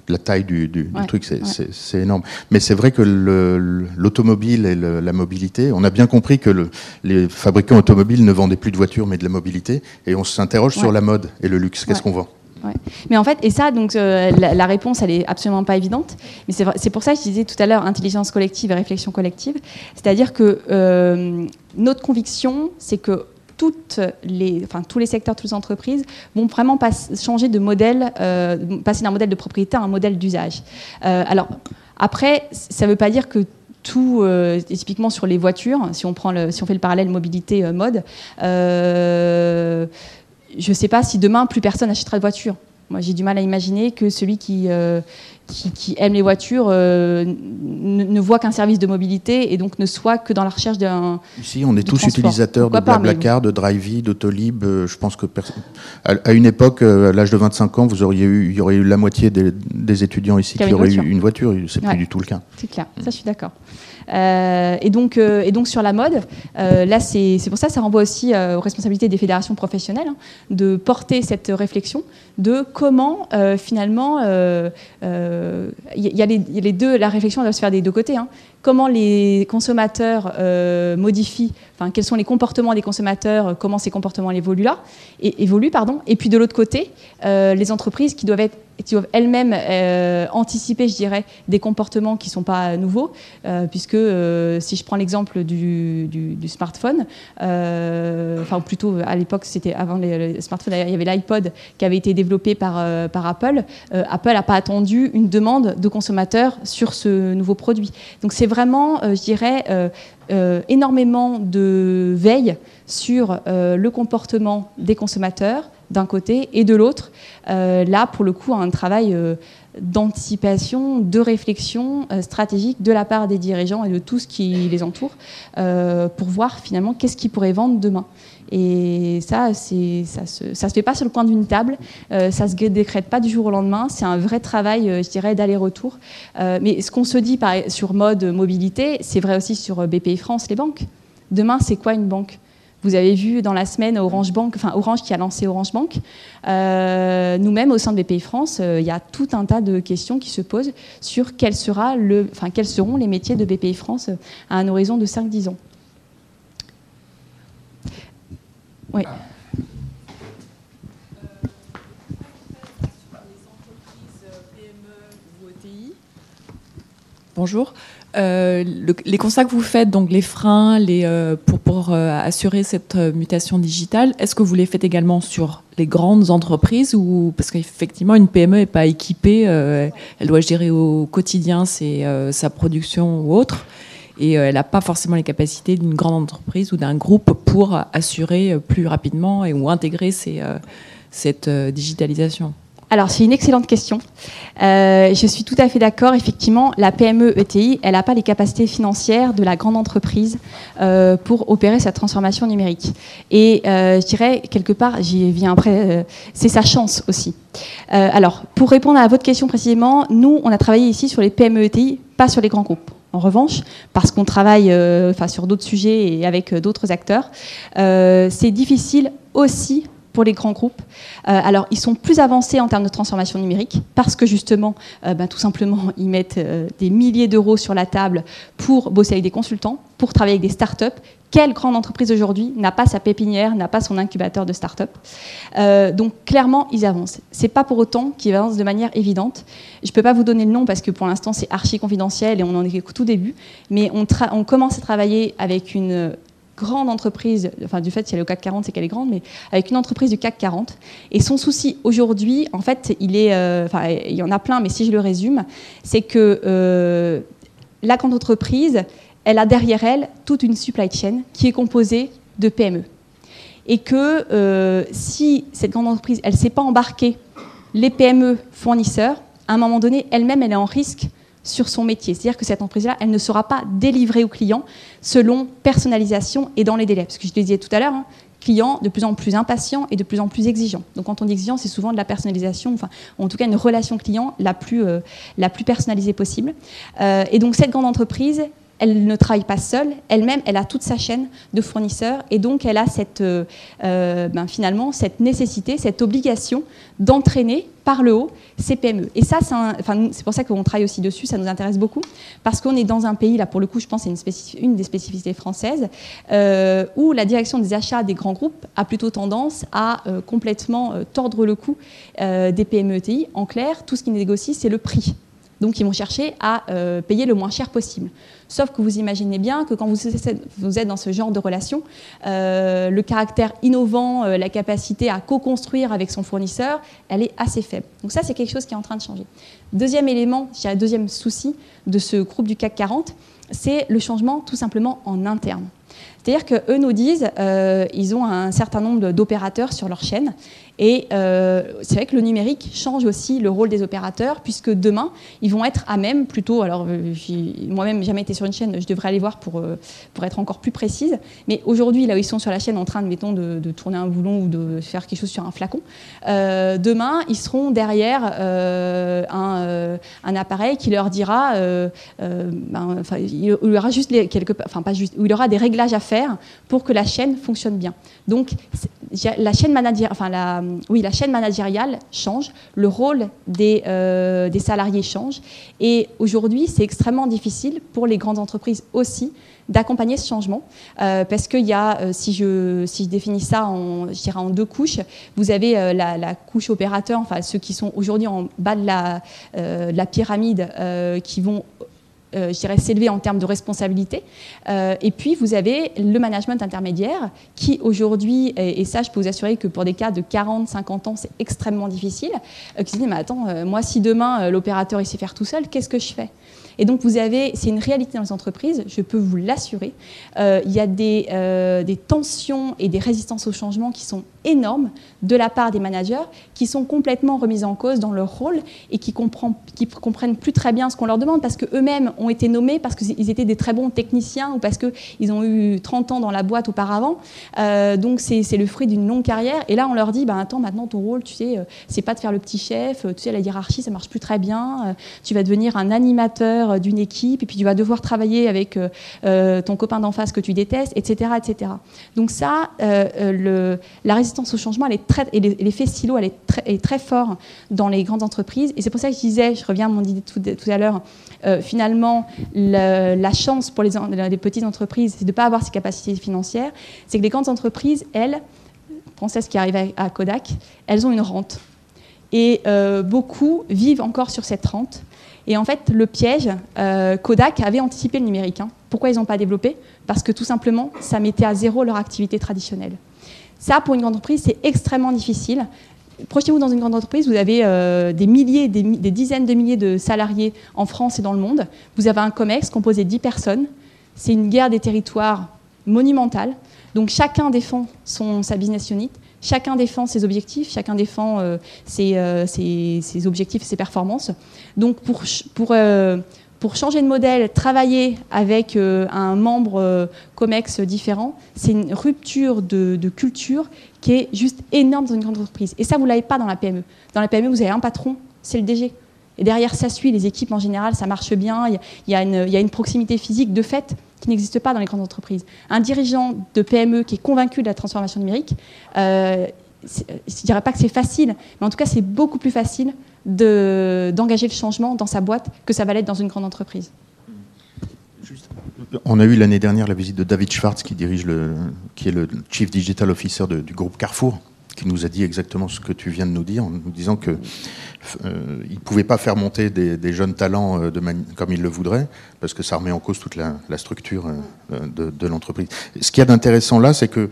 la taille du, du, truc, c'est énorme. Mais c'est vrai que l'automobile et la mobilité, on a bien compris que le, les fabricants automobiles ne vendaient plus de voitures mais de la mobilité, et on s'interroge sur la mode et le luxe. Qu'est-ce qu'on vend? Mais en fait, et ça, donc euh, la, réponse, elle est absolument pas évidente. Mais c'est pour ça que je disais tout à l'heure intelligence collective et réflexion collective. C'est-à-dire que euh, notre conviction, c'est que toutes les, enfin, tous les secteurs, toutes les entreprises vont vraiment pas changer de modèle, euh, passer d'un modèle de propriété à un modèle d'usage. alors, après, ça ne veut pas dire que tout, typiquement sur les voitures, si on, fait le parallèle mobilité-mode, je ne sais pas si demain plus personne achètera de voiture. Moi, j'ai du mal à imaginer que celui qui, euh, qui, aime les voitures euh, ne, voit qu'un service de mobilité et donc ne soit que dans la recherche d'un. Ici, on est tous utilisateurs de Blablacar, de Drivey, d'Autolib. Euh, je pense que à, une époque, à l'âge de 25 ans, vous auriez eu, il y aurait eu la moitié des, étudiants ici qui, auraient eu une voiture. C'est plus du tout le cas. C'est clair. Ça, je suis d'accord. Euh, et, donc, euh, et donc sur la mode, euh, là c'est pour ça ça renvoie aussi aux responsabilités des fédérations professionnelles hein, de porter cette réflexion de comment finalement il y, a les deux, la réflexion doit se faire des deux côtés. Hein comment les consommateurs modifient, enfin quels sont les comportements des consommateurs, comment ces comportements évoluent là, et, évoluent pardon. Et puis de l'autre côté, les entreprises qui doivent être qui doivent elles-mêmes anticiper, je dirais, des comportements qui ne sont pas nouveaux, puisque si je prends l'exemple du, smartphone, enfin plutôt à l'époque c'était avant les, smartphones, il y avait l'iPod qui avait été développé par, par Apple. Apple n'a pas attendu une demande de consommateurs sur ce nouveau produit. Donc c'est vraiment, euh, je dirais, euh, euh, énormément de veille sur le comportement des consommateurs d'un côté et de l'autre. là, pour le coup, un travail d'anticipation, de réflexion stratégique de la part des dirigeants et de tout ce qui les entoure pour voir finalement qu'est-ce qu'ils pourraient vendre demain. Et ça, ça se, se fait pas sur le coin d'une table, euh, ça se décrète pas du jour au lendemain. C'est un vrai travail, euh, je dirais, d'aller-retour. Euh, mais ce qu'on se dit sur mode mobilité, c'est vrai aussi sur BPI France, les banques. Demain, c'est quoi une banque? Vous avez vu dans la semaine Orange Bank, enfin Orange qui a lancé Orange Bank. Nous-mêmes, au sein de BPI France, il y a tout un tas de questions qui se posent sur quels seront les métiers de BPI France à un horizon de 5-10 ans. Oui. Bonjour. Euh, les constats que vous faites, donc les freins, euh, pour, euh, assurer cette mutation digitale, est-ce que vous les faites également sur les grandes entreprises ou parce qu'effectivement une PME n'est pas équipée, elle doit gérer au quotidien sa production ou autre et elle n'a pas forcément les capacités d'une grande entreprise ou d'un groupe pour assurer plus rapidement et, ou intégrer cette digitalisation alors, c'est une excellente question. je suis tout à fait d'accord. Effectivement, la PME ETI, elle n'a pas les capacités financières de la grande entreprise pour opérer cette transformation numérique. Et je dirais, quelque part, j'y viens après, c'est sa chance aussi. alors, pour répondre à votre question précisément, nous, on a travaillé ici sur les PME ETI, pas sur les grands groupes. En revanche, parce qu'on travaille euh, sur d'autres sujets et avec euh, d'autres acteurs, euh, c'est difficile aussi pour les grands groupes. alors, ils sont plus avancés en termes de transformation numérique parce que justement, ben, tout simplement, ils mettent des milliers d'euros sur la table pour bosser avec des consultants, pour travailler avec des startups quelle grande entreprise aujourd'hui n'a pas sa pépinière, n'a pas son incubateur de start-up? Euh, Donc clairement, ils avancent. C'est pas pour autant qu'ils avancent de manière évidente. Je ne peux pas vous donner le nom parce que pour l'instant c'est archi confidentiel et on en est au tout début. Mais on commence à travailler avec une grande entreprise, enfin du fait si elle est au CAC 40, c'est qu'elle est grande, mais avec une entreprise du CAC 40. Et son souci aujourd'hui, en fait, il est, euh, il y en a plein, mais si je le résume, c'est que euh, la grande entreprise, elle a derrière elle toute une supply chain qui est composée de PME. Et que euh, si cette grande entreprise, elle ne sait pas embarquer les PME fournisseurs, à un moment donné, elle-même, elle est en risque sur son métier. C'est-à-dire que cette entreprise-là, elle ne sera pas délivrée au client selon personnalisation et dans les délais. Parce que je le disais tout à l'heure, hein, client de plus en plus impatient et de plus en plus exigeant. Donc quand on dit exigeant, c'est souvent de la personnalisation, enfin en tout cas une relation client la plus, euh, la plus personnalisée possible. Euh, et donc cette grande entreprise, elle ne travaille pas seule, elle-même, elle a toute sa chaîne de fournisseurs et donc elle a cette, euh, euh, ben, finalement cette nécessité, cette obligation d'entraîner par le haut ces PME. Et ça, c'est pour ça qu'on travaille aussi dessus, ça nous intéresse beaucoup, parce qu'on est dans un pays, là pour le coup, je pense c'est une, des spécificités françaises, euh, où la direction des achats des grands groupes a plutôt tendance à complètement tordre le cou des PME ETI. En clair, tout ce qu'ils négocient, c'est le prix. Donc ils vont chercher à payer le moins cher possible. Sauf que vous imaginez bien que quand vous êtes dans ce genre de relation, euh, le caractère innovant, euh, la capacité à co-construire avec son fournisseur, elle est assez faible. Donc ça, c'est quelque chose qui est en train de changer. Deuxième élément, deuxième souci de ce groupe du CAC 40, c'est le changement tout simplement en interne. C'est-à-dire qu'eux nous disent, euh, ils ont un certain nombre d'opérateurs sur leur chaîne, et euh, c'est vrai que le numérique change aussi le rôle des opérateurs, puisque demain, ils vont être à même, plutôt, alors euh, moi-même, jamais été sur une chaîne, je devrais aller voir pour, pour être encore plus précise, mais aujourd'hui, là où ils sont sur la chaîne en train, mettons, de, tourner un boulon ou de faire quelque chose sur un flacon, demain, ils seront derrière un, appareil qui leur dira, ben, enfin, il aura juste les, quelque, enfin pas juste, il aura des réglages à faire pour que la chaîne fonctionne bien. Donc, la chaîne manager, oui, la chaîne managériale change, le rôle des, euh, des salariés change, et aujourd'hui, c'est extrêmement difficile pour les grandes entreprises aussi d'accompagner ce changement, euh, parce qu'il y a, euh, si, je, définis ça en, je en deux couches, vous avez la, couche opérateur, enfin ceux qui sont aujourd'hui en bas de la, de la pyramide, qui vont je dirais, s'élever en termes de responsabilité. Euh, et puis, vous avez le management intermédiaire qui, aujourd'hui, et, ça, je peux vous assurer que pour des cas de 40, 50 ans, c'est extrêmement difficile, euh, qui se dit, mais attends, moi, si demain, l'opérateur, il sait faire tout seul, qu'est-ce que je fais? Et donc, vous avez, c'est une réalité dans les entreprises, je peux vous l'assurer. il y a des, des, tensions et des résistances au changement qui sont énormes de la part des managers, qui sont complètement remises en cause dans leur rôle et qui, comprennent, qui comprennent plus très bien ce qu'on leur demande parce qu'eux-mêmes ont été nommés parce qu'ils étaient des très bons techniciens ou parce qu'ils ont eu 30 ans dans la boîte auparavant. Euh, donc c'est le fruit d'une longue carrière. Et là, on leur dit, bah, attends, maintenant ton rôle, tu sais, euh, c'est pas de faire le petit chef, tu sais, la hiérarchie, ça marche plus très bien. Euh, tu vas devenir un animateur d'une équipe et puis tu vas devoir travailler avec ton copain d'en face que tu détestes, etc. etc. Donc ça, la résistance au changement, elle est très, et l'effet silo, elle est très, est fort dans les grandes entreprises. Et c'est pour ça que je disais, je reviens à mon idée tout, à l'heure, finalement, la chance pour les, petites entreprises, c'est de ne pas avoir ces capacités financières, c'est que les grandes entreprises, elles, françaises qui arrivent à, Kodak, elles ont une rente. Et euh, beaucoup vivent encore sur cette rente. Et en fait, le piège, euh, Kodak avait anticipé le numérique. Hein. Pourquoi ils n'ont pas développé? Parce que tout simplement, ça mettait à zéro leur activité traditionnelle. Ça, pour une grande entreprise, c'est extrêmement difficile projetez-vous dans une grande entreprise, vous avez euh, des milliers, des, dizaines de milliers de salariés en France et dans le monde. Vous avez un COMEX composé de 10 personnes. C'est une guerre des territoires monumentale. Donc chacun défend son, sa business unit, chacun défend ses objectifs, chacun défend euh, euh, ses, objectifs ses performances. Donc pour, pour pour changer de modèle, travailler avec euh, un membre euh, COMEX différent, c'est une rupture de, culture qui est juste énorme dans une grande entreprise. Et ça, vous ne l'avez pas dans la PME. Dans la PME, vous avez un patron, c'est le DG. Et derrière, ça suit, les équipes en général, ça marche bien, il y, a, une, proximité physique de fait qui n'existe pas dans les grandes entreprises. Un dirigeant de PME qui est convaincu de la transformation numérique, euh, je ne dirais pas que c'est facile, mais en tout cas, c'est beaucoup plus facile d'engager le changement dans sa boîte que ça va l'être dans une grande entreprise. On a eu l'année dernière la visite de David Schwartz, qui, dirige le, qui est le Chief Digital Officer du groupe Carrefour. Qui nous a dit exactement ce que tu viens de nous dire, en nous disant que euh, ne pouvait pas faire monter des, jeunes talents de comme il le voudrait, parce que ça remet en cause toute la, structure de, l'entreprise. Ce qu'il y a d'intéressant là, c'est que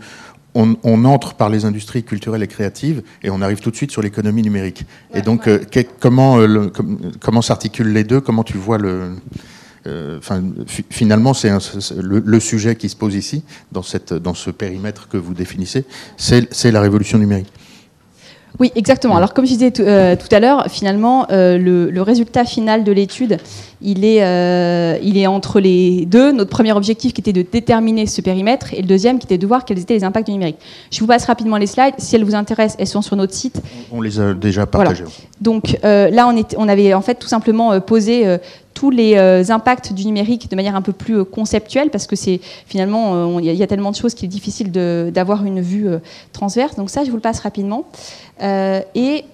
on, entre par les industries culturelles et créatives et on arrive tout de suite sur l'économie numérique. et donc, comment, comment s'articulent les deux? Comment tu vois le, euh, enfin, finalement, c'est le, sujet qui se pose ici, dans, cette, dans ce périmètre que vous définissez, c'est la révolution numérique. Oui, exactement. Alors, comme je disais tout, euh, à l'heure, finalement, euh, le, résultat final de l'étude, il, est, il est entre les deux. Notre premier objectif qui était de déterminer ce périmètre et le deuxième qui était de voir quels étaient les impacts du numérique. Je vous passe rapidement les slides. Si elles vous intéressent, elles sont sur notre site. On les a déjà partagées. Donc là, on, est, on, avait en fait tout simplement posé tous les euh, impacts du numérique de manière un peu plus euh, conceptuelle, parce que c'est finalement, euh, il y, a tellement de choses qu'il est difficile d'avoir une vue transverse. Donc ça, je vous le passe rapidement. et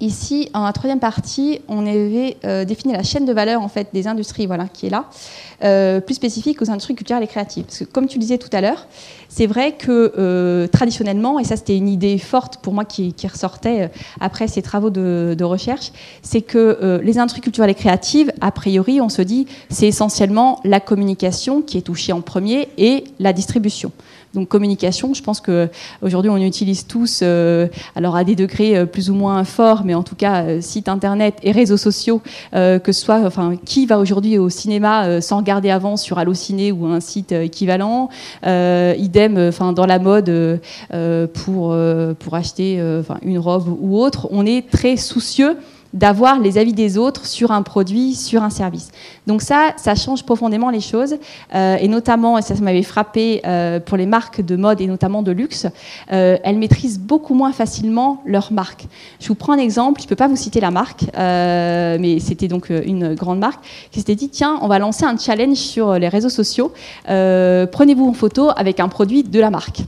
Ici, en la troisième partie, on avait défini la chaîne de valeur en fait, des industries, voilà, qui est là, plus spécifique aux industries culturelles et créatives. Parce que, comme tu disais tout à l'heure, c'est vrai que euh, traditionnellement, et ça c'était une idée forte pour moi qui, ressortait euh, après ces travaux de, recherche, c'est que euh, les industries culturelles et créatives, a priori, on se dit, c'est essentiellement la communication qui est touchée en premier et la distribution. Donc communication, je pense que aujourd'hui on utilise tous, alors à des degrés plus ou moins forts, mais en tout cas site internet et réseaux sociaux, que ce soit, enfin, qui va aujourd'hui au cinéma sans regarder avant sur Allociné ou un site équivalent, idem euh, enfin dans la mode euh, euh, pour acheter une robe ou autre, on est très soucieux d'avoir les avis des autres sur un produit, sur un service. Donc ça, ça change profondément les choses, et notamment, ça, m'avait frappé pour les marques de mode et notamment de luxe, elles maîtrisent beaucoup moins facilement leur marque. Je vous prends un exemple, je ne peux pas vous citer la marque, mais c'était donc une grande marque qui s'était dit, tiens, on va lancer un challenge sur les réseaux sociaux, prenez-vous en photo avec un produit de la marque.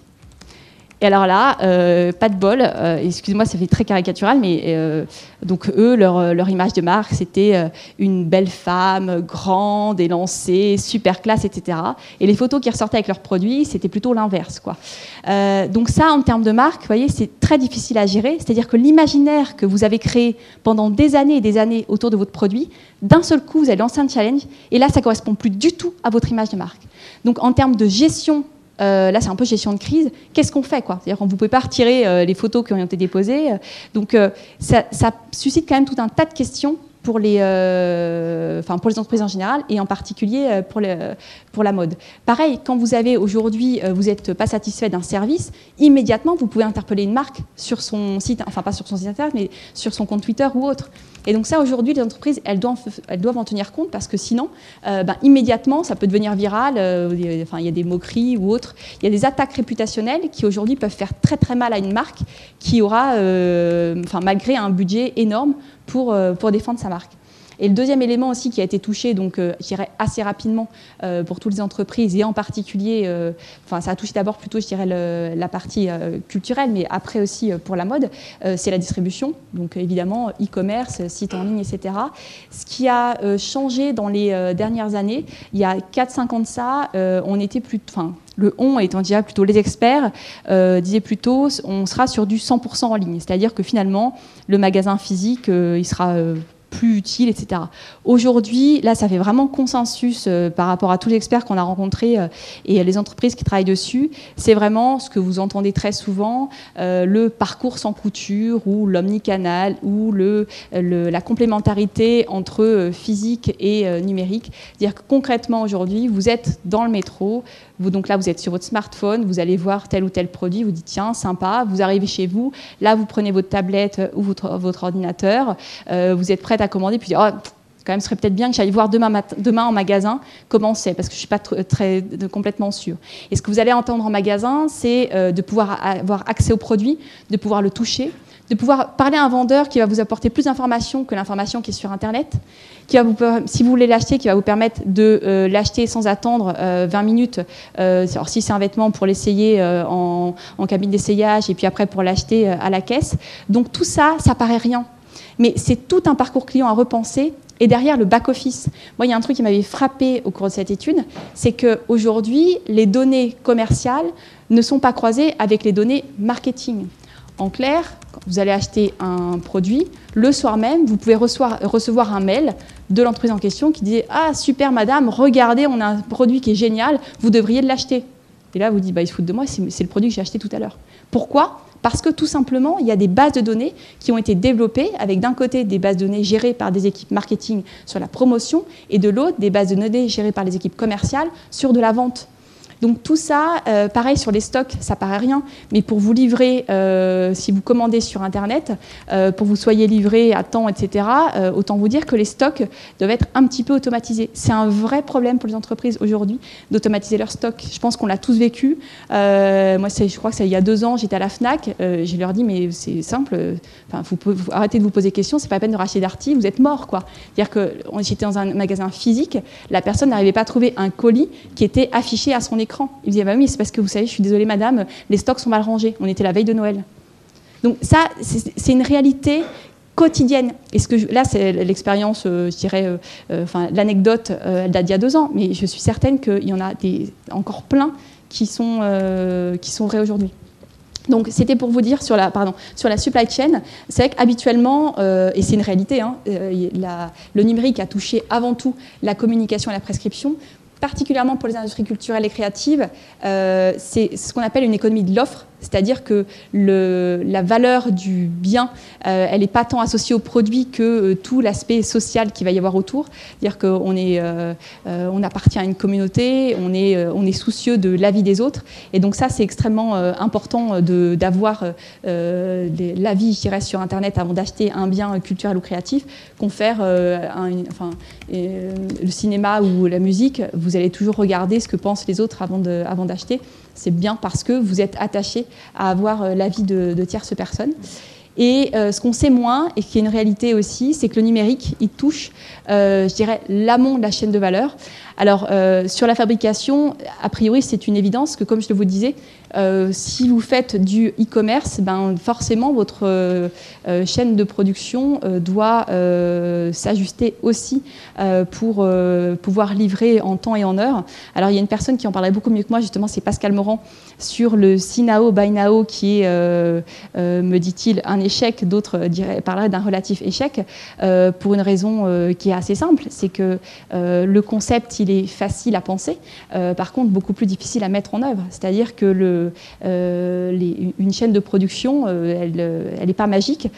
Et alors là, euh, pas de bol, euh, excusez-moi, ça fait très caricatural, mais euh, donc eux, leur, image de marque, c'était une belle femme, grande, élancée, super classe, etc. Et les photos qui ressortaient avec leurs produits, c'était plutôt l'inverse. quoi. donc ça, en termes de marque, vous voyez, c'est très difficile à gérer. C'est-à-dire que l'imaginaire que vous avez créé pendant des années et des années autour de votre produit, d'un seul coup, vous avez lancé un challenge, et là, ça correspond plus du tout à votre image de marque. Donc en termes de gestion euh, là, c'est un peu gestion de crise. Qu'est-ce qu'on fait C'est-à-dire qu'on ne pouvait pas retirer euh, les photos qui ont été déposées. Donc, euh, ça, suscite quand même tout un tas de questions pour les, pour les entreprises en général et en particulier pour, pour la mode. Pareil, quand vous avez aujourd'hui, vous n'êtes pas satisfait d'un service, immédiatement, vous pouvez interpeller une marque sur son site, enfin pas sur son site internet, mais sur son compte Twitter ou autre. Et donc ça, aujourd'hui, les entreprises, elles doivent, en tenir compte parce que sinon, euh, ben, immédiatement, ça peut devenir viral. Euh, enfin, il y a des moqueries ou autres. Il y a des attaques réputationnelles qui aujourd'hui peuvent faire très très mal à une marque qui aura, euh, malgré un budget énorme pour, pour défendre sa marque. Et le deuxième élément aussi qui a été touché, donc euh, je dirais assez rapidement euh, pour toutes les entreprises et en particulier, euh, enfin ça a touché d'abord plutôt, la partie culturelle, mais après aussi pour la mode, c'est la distribution. Donc évidemment, e-commerce, site en ligne, etc. Ce qui a changé dans les dernières années, il y a 4-5 ans de ça, on était plus, enfin le on étant déjà plutôt les experts, disaient plutôt on sera sur du 100% en ligne. C'est-à-dire que finalement, le magasin physique, il sera plus utile, etc. Aujourd'hui, là, ça fait vraiment consensus euh, par rapport à tous les experts qu'on a rencontrés euh, et les entreprises qui travaillent dessus. C'est vraiment ce que vous entendez très souvent, euh, le parcours sans couture ou l'omnicanal ou le, la complémentarité entre physique et numérique. C'est-à-dire que concrètement, aujourd'hui, vous êtes dans le métro, vous, donc là, vous êtes sur votre smartphone, vous allez voir tel ou tel produit, vous dites tiens, sympa, vous arrivez chez vous, là, vous prenez votre tablette ou votre, ordinateur, vous êtes prête à commander, puis oh, quand même, ce serait peut-être bien que j'aille voir demain, demain en magasin comment c'est, parce que je ne suis pas très, complètement sûre. Et ce que vous allez entendre en magasin, c'est euh, de pouvoir avoir accès au produit, de pouvoir le toucher, de pouvoir parler à un vendeur qui va vous apporter plus d'informations que l'information qui est sur Internet, qui va vous, si vous voulez l'acheter, qui va vous permettre de euh, l'acheter sans attendre 20 euh, minutes. alors si c'est un vêtement, pour l'essayer en, en cabine d'essayage, et puis après pour l'acheter à la caisse. Donc tout ça, ça paraît rien mais c'est tout un parcours client à repenser. Et derrière le back-office, moi, il y a un truc qui m'avait frappé au cours de cette étude, c'est qu'aujourd'hui, les données commerciales ne sont pas croisées avec les données marketing. En clair, vous allez acheter un produit, le soir même, vous pouvez recevoir, un mail de l'entreprise en question qui dit Ah, super madame, regardez, on a un produit qui est génial, vous devriez l'acheter. Et là, vous dites bah, Ils se foutent de moi, c'est le produit que j'ai acheté tout à l'heure. Pourquoi? Parce que tout simplement, il y a des bases de données qui ont été développées avec d'un côté des bases de données gérées par des équipes marketing sur la promotion et de l'autre des bases de données gérées par les équipes commerciales sur de la vente. Donc tout ça, euh, pareil sur les stocks, ça paraît rien, mais pour vous livrer, euh, si vous commandez sur Internet, euh, pour vous soyez livré à temps, etc., autant vous dire que les stocks doivent être un petit peu automatisés. C'est un vrai problème pour les entreprises aujourd'hui d'automatiser leurs stocks. Je pense qu'on l'a tous vécu. moi, je crois que c'est il y a deux ans, j'étais à la FNAC, je leur dis, mais c'est simple, vous, vous, arrêtez de vous poser des questions, c'est pas la peine de racheter d'arty, vous êtes mort. quoi. C'est-à-dire que j'étais dans un magasin physique, la personne n'arrivait pas à trouver un colis qui était affiché à son écran il me disait, bah oui, c'est parce que vous savez, je suis désolée madame, les stocks sont mal rangés. On était la veille de Noël. Donc ça, c'est une réalité quotidienne. Et ce que là, c'est l'expérience, euh, je dirais, euh, euh, enfin, l'anecdote, elle date d'il y a deux ans, mais je suis certaine qu'il y en a des, encore plein qui sont, qui sont vrais aujourd'hui. Donc c'était pour vous dire sur la, pardon, sur la supply chain, c'est vrai qu'habituellement, et c'est une réalité, hein, le numérique a touché avant tout la communication et la prescription particulièrement pour les industries culturelles et créatives, euh, c'est ce qu'on appelle une économie de l'offre, c'est-à-dire que la valeur du bien, euh, elle n'est pas tant associée au produit que euh, tout l'aspect social qu'il va y avoir autour. C'est-à-dire qu'on est, on appartient à une communauté, on est, on est soucieux de l'avis des autres, et donc ça c'est extrêmement important d'avoir l'avis, je dirais, sur Internet avant d'acheter un bien culturel ou créatif, qu'on faire enfin, le cinéma ou la musique. Vous allez toujours regarder ce que pensent les autres avant d'acheter. Avant c'est bien parce que vous êtes attaché à avoir euh, l'avis de, de tierces personnes. Et euh, ce qu'on sait moins, et qui est une réalité aussi, c'est que le numérique, il touche, je dirais, l'amont de la chaîne de valeur. Alors, euh, sur la fabrication, a priori, c'est une évidence que, comme je vous disais, si vous faites du e-commerce, ben, forcément, votre chaîne de production doit s'ajuster aussi pour pouvoir livrer en temps et en heure. Alors, il y a une personne qui en parlerait beaucoup mieux que moi, justement, c'est Pascal Morand, sur le Sinao by Now, qui est, me dit-il, un échec, d'autres parleraient d'un relatif échec, euh, pour une raison euh, qui est assez simple, c'est que euh, le concept, il est facile à penser, par contre beaucoup plus difficile à mettre en œuvre. C'est-à-dire que le, une chaîne de production, elle n'est pas magique,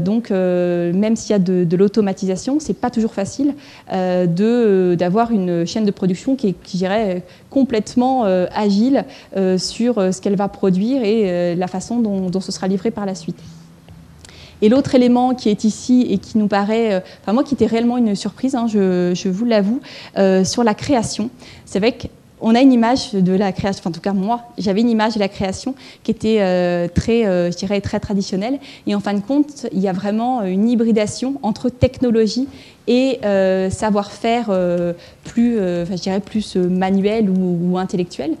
donc même s'il y a de, l'automatisation, c'est pas toujours facile d'avoir une chaîne de production qui est, complètement agile sur ce qu'elle va produire et la façon dont, dont ce sera livré par la suite. Et l'autre élément qui est ici et qui nous paraît, euh, enfin moi qui était réellement une surprise, hein, je, vous l'avoue, euh, sur la création, c'est vrai qu'on a une image de la création, enfin, en tout cas moi, j'avais une image de la création qui était euh, très, je dirais, très traditionnelle. Et en fin de compte, il y a vraiment une hybridation entre technologie et euh, savoir-faire euh, plus, euh, je dirais plus manuel ou, intellectuel.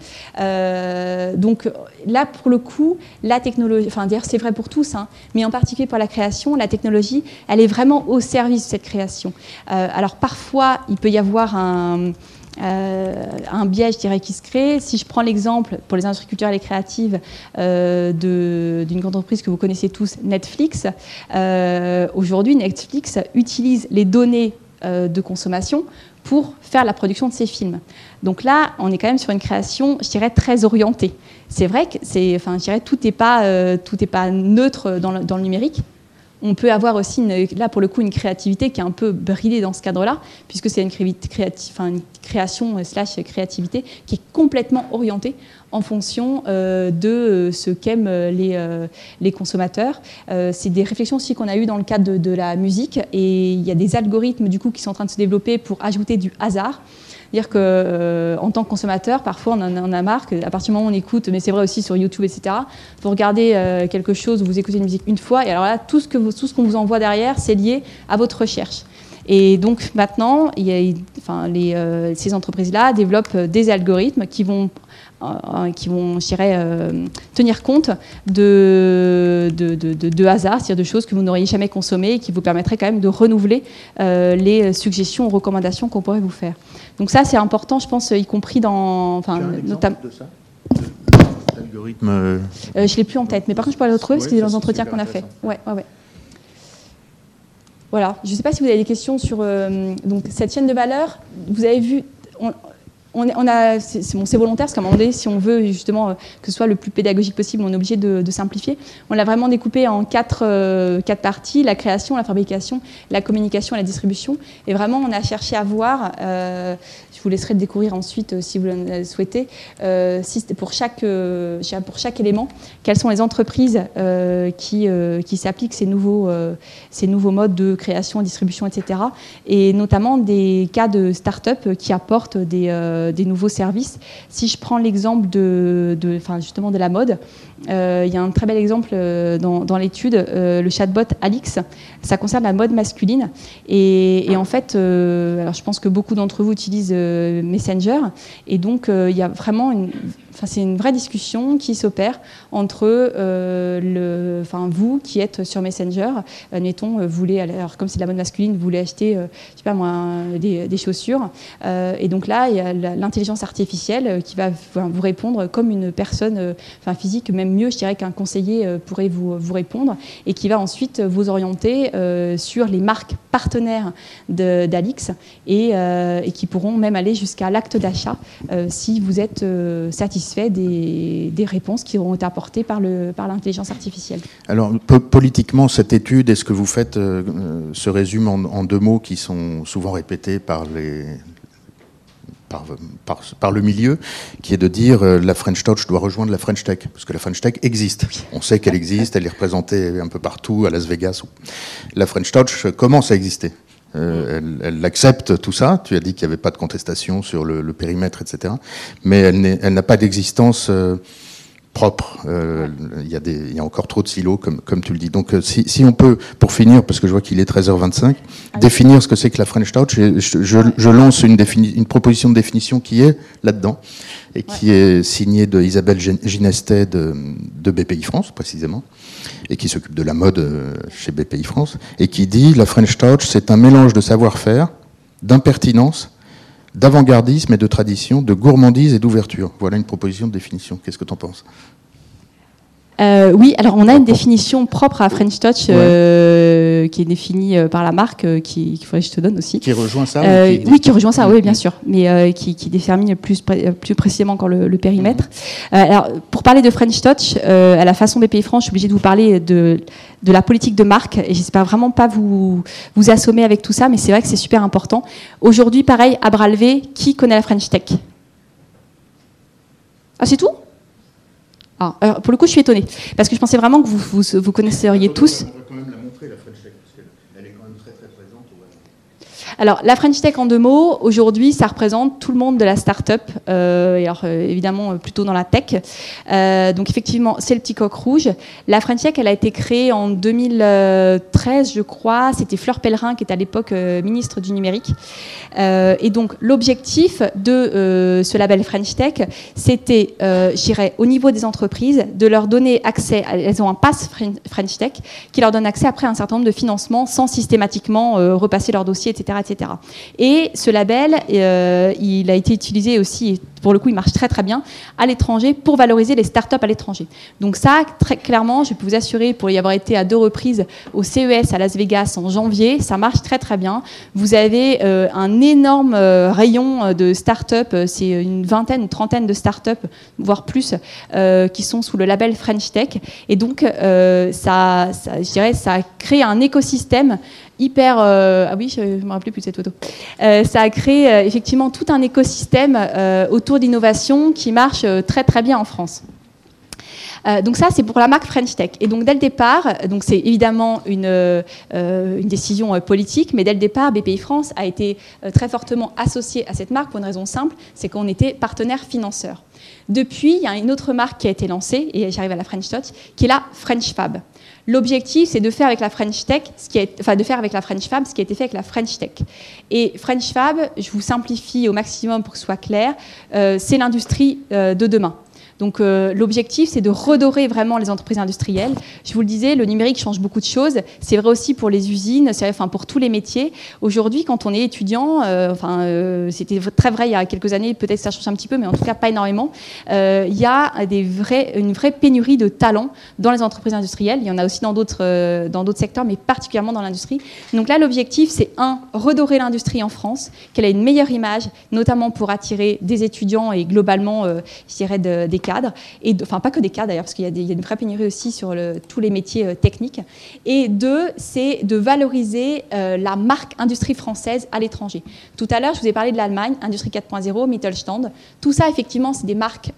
donc là, pour le coup, la technologie, enfin d'ailleurs c'est vrai pour tous, hein, mais en particulier pour la création, la technologie, elle est vraiment au service de cette création. alors parfois, il peut y avoir un euh, un biais, je dirais, qui se crée. Si je prends l'exemple pour les industries culturelles et créatives euh, d'une grande entreprise que vous connaissez tous, Netflix, euh, aujourd'hui, Netflix utilise les données de consommation pour faire la production de ses films. Donc là, on est quand même sur une création, je dirais, très orientée. C'est vrai que c'est, enfin, je tout n'est pas, pas neutre dans le numérique, on peut avoir aussi, là pour le coup, une créativité qui est un peu bridée dans ce cadre-là, puisque c'est une, une, création euh, slash créativité qui est complètement orientée en fonction euh, de euh, ce qu'aiment les, les, consommateurs. c'est des réflexions aussi qu'on a eues dans le cadre de, de, la musique, et il y a des algorithmes du coup qui sont en train de se développer pour ajouter du hasard dire que euh, en tant que consommateur, parfois on en, a marre, à partir du moment où on écoute, mais c'est vrai aussi sur YouTube, etc. Vous regardez euh, quelque chose, vous écoutez une musique une fois, et alors là, tout ce que tout ce qu'on vous envoie derrière, c'est lié à votre recherche. Et donc maintenant, euh, ces entreprises-là développent des algorithmes qui vont qui vont, je dirais, tenir compte de, de, de, de hasard, c'est-à-dire de choses que vous n'auriez jamais consommées et qui vous permettraient quand même de renouveler les suggestions ou recommandations qu'on pourrait vous faire. Donc ça, c'est important, je pense, y compris dans... Enfin, notamment... De ça? L'algorithme. je ne l'ai plus en tête, mais par contre, je peux le retrouver parce que c'est dans les entretiens qu'on a fait. Ouais, ouais, ouais. Voilà. Je ne sais pas si vous avez des questions sur donc, cette chaîne de valeur. Vous avez vu, on, a, c'est volontaire parce qu'à un moment donné, si on veut justement euh, que ce soit le plus pédagogique possible, on est obligé de, simplifier. On l'a vraiment découpé en quatre, euh, quatre, parties la création, la fabrication, la communication et la distribution. Et vraiment, on a cherché à voir euh, je vous laisserai découvrir ensuite si vous le souhaitez. Pour, chaque, élément, quelles sont les entreprises qui, s'appliquent ces nouveaux modes de création, distribution, etc. Et notamment des cas de start-up qui apportent des, des nouveaux services. Si je prends l'exemple de, de, justement de la mode, il y a un très bel exemple dans, dans l'étude, le chatbot Alix. Ça concerne la mode masculine. Et, en fait, alors je pense que beaucoup d'entre vous utilisent Messenger. Et donc, euh, il y a vraiment une C'est une vraie discussion qui s'opère entre euh, vous qui êtes sur Messenger, admettons, vous voulez, alors comme c'est de la mode masculine, vous voulez acheter, euh, des, chaussures. Euh, et donc là, il y a l'intelligence artificielle qui va vous répondre comme une personne physique, même mieux, je dirais qu'un conseiller pourrait vous, répondre, et qui va ensuite vous orienter sur les marques partenaires d'Alix et, qui pourront même aller jusqu'à l'acte d'achat si vous êtes satisfait fait des, des, réponses qui auront été apportées par l'intelligence par artificielle. Alors, politiquement, cette étude et ce que vous faites euh, euh, se résume en, deux mots qui sont souvent répétés par les, par, par, le milieu, qui est de dire euh, la French Touch doit rejoindre la French Tech, parce que la French Tech existe. On sait qu'elle existe, elle est représentée un peu partout, à Las Vegas. La French Touch commence à exister. Euh, elle, accepte tout ça. Tu as dit qu'il n'y avait pas de contestation sur le, périmètre, etc. Mais elle n'a pas d'existence euh, propre. Euh, il y, y, a encore trop de silos, comme, comme tu le dis. Donc, si, si, on peut, pour finir, parce que je vois qu'il est 13h25, définir ce que c'est que la French Touch, je, je, je lance une, une, proposition de définition qui est là-dedans et qui est signée de Isabelle Ginestet de, de BPI France, précisément et qui s'occupe de la mode euh, chez BPI France, et qui dit la French Touch, c'est un mélange de savoir-faire, d'impertinence, d'avant-gardisme et de tradition, de gourmandise et d'ouverture. Voilà une proposition de définition. Qu'est-ce que tu en penses? Euh, oui, alors on a une définition propre à French Touch euh, qui est définie euh, par la marque, qu'il faudrait que je te donne aussi. Qui rejoint ça Oui, qui rejoint ça, oui, bien sûr, mais qui, qui, détermine plus, plus précisément encore le, périmètre. alors, pour parler de French Touch, à la façon BPI France, je suis obligée de vous parler de, de la politique de marque, et j'espère vraiment pas vous, vous assommer avec tout ça, mais c'est vrai que c'est super important. Aujourd'hui, pareil, à bras levés, qui connaît la French Tech? Ah, c'est tout? Ah, pour le coup, je suis étonnée. Parce que je pensais vraiment que vous, vous, vous connaisseriez tous. Alors, la French Tech en deux mots, aujourd'hui, ça représente tout le monde de la start-up, euh, alors euh, évidemment euh, plutôt dans la tech. donc, effectivement, c'est le petit coq rouge. La French Tech, elle a été créée en 2013, je crois. C'était Fleur Pellerin, qui était à l'époque ministre du numérique. et donc, l'objectif de ce label French Tech, c'était, je dirais, au niveau des entreprises, de leur donner accès, elles ont un pass French Tech, qui leur donne accès après un certain nombre de financements sans systématiquement repasser leur dossier, etc. Et ce label, euh, il a été utilisé aussi, pour le coup, il marche très très bien à l'étranger pour valoriser les startups à l'étranger. Donc ça, très clairement, je peux vous assurer, pour y avoir été à deux reprises au CES à Las Vegas en janvier, ça marche très très bien. Vous avez euh, un énorme euh, rayon de startups, c'est une vingtaine, une trentaine de startups, voire plus, qui sont sous le label French Tech. Et donc, ça, je dirais, ça crée un écosystème hyper. Euh, ah oui, je ne me rappelais plus de cette photo. Euh, ça a créé euh, effectivement tout un écosystème autour d'innovation qui marche très très bien en France. donc ça, c'est pour la marque French Tech. Et donc dès le départ, donc c'est évidemment une, une décision politique, mais dès le départ, BPI France a été très fortement associé à cette marque pour une raison simple, c'est qu'on était partenaire financeur. Depuis, il y a une autre marque qui a été lancée, et j'arrive à la French Touch, qui est la French Fab. L'objectif, c'est de faire avec la French Tech, ce qui enfin de faire avec la French Fab, ce qui a été fait avec la French Tech. Et French Fab, je vous simplifie au maximum pour que ce soit clair, euh, c'est l'industrie euh, de demain. Donc l'objectif, c'est de redorer vraiment les entreprises industrielles. Je vous le disais, le numérique change beaucoup de choses. C'est vrai aussi pour les usines, c'est enfin pour tous les métiers. Aujourd'hui, quand on est étudiant, enfin c'était très vrai il y a quelques années, peut-être ça change un petit peu, mais en tout cas pas énormément. il y a une vraie pénurie de talents dans les entreprises industrielles. Il y en a aussi dans d'autres dans d'autres secteurs, mais particulièrement dans l'industrie. Donc là, l'objectif, c'est un, redorer l'industrie en France, qu'elle ait une meilleure image, notamment pour attirer des étudiants et globalement, euh, je dirais, des cadres. Et, enfin, pas que des cadres d'ailleurs, parce qu'il y, a une vraie pénurie aussi sur tous les métiers euh, techniques. Et deux, c'est de valoriser euh, la marque industrie française à l'étranger. Tout à l'heure, je vous ai parlé de l'Allemagne, Industrie 4.0, Mittelstand. Tout ça, effectivement, c'est des marques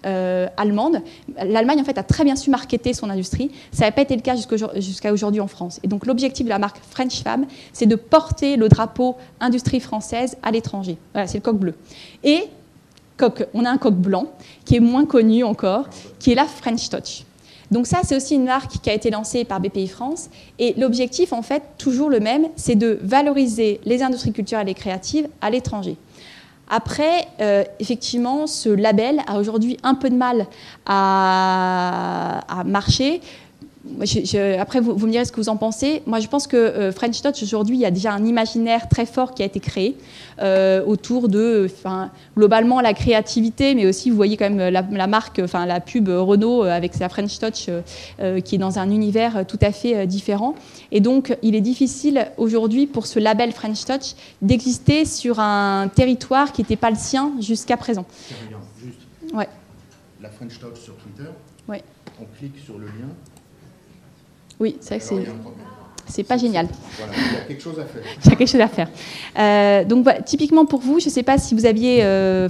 allemandes. L'Allemagne, en fait, a très bien su marketer son industrie. Ça n'a pas été le cas jusqu'à aujourd'hui en France. Et donc, l'objectif de la marque French Fab, c'est de porter le drapeau industrie française à l'étranger. Voilà, c'est le coq bleu. Et on a un coq blanc qui est moins connu encore, qui est la French Touch. Donc ça, c'est aussi une marque qui a été lancée par BPI France. Et l'objectif, en fait, toujours le même, c'est de valoriser les industries culturelles et créatives à l'étranger. Après, euh, effectivement, ce label a aujourd'hui un peu de mal à marcher après, vous, me direz ce que vous en pensez. Moi, je pense que euh, French Touch, aujourd'hui, il y a déjà un imaginaire très fort qui a été créé euh, autour de, globalement, la créativité, mais aussi, vous voyez quand même la, marque, enfin, la pub Renault euh, avec sa French Touch qui est dans un univers tout à fait différent. Et donc, il est difficile aujourd'hui pour ce label French Touch d'exister sur un territoire qui n'était pas le sien jusqu'à présent. Juste. Ouais. La French Touch sur Twitter. Ouais. On clique sur le lien oui, c'est vrai que c'est. C'est pas génial. Voilà, il y a quelque chose à faire. il y a quelque chose à faire. Euh, donc, typiquement pour vous, je ne sais pas si vous aviez. Euh,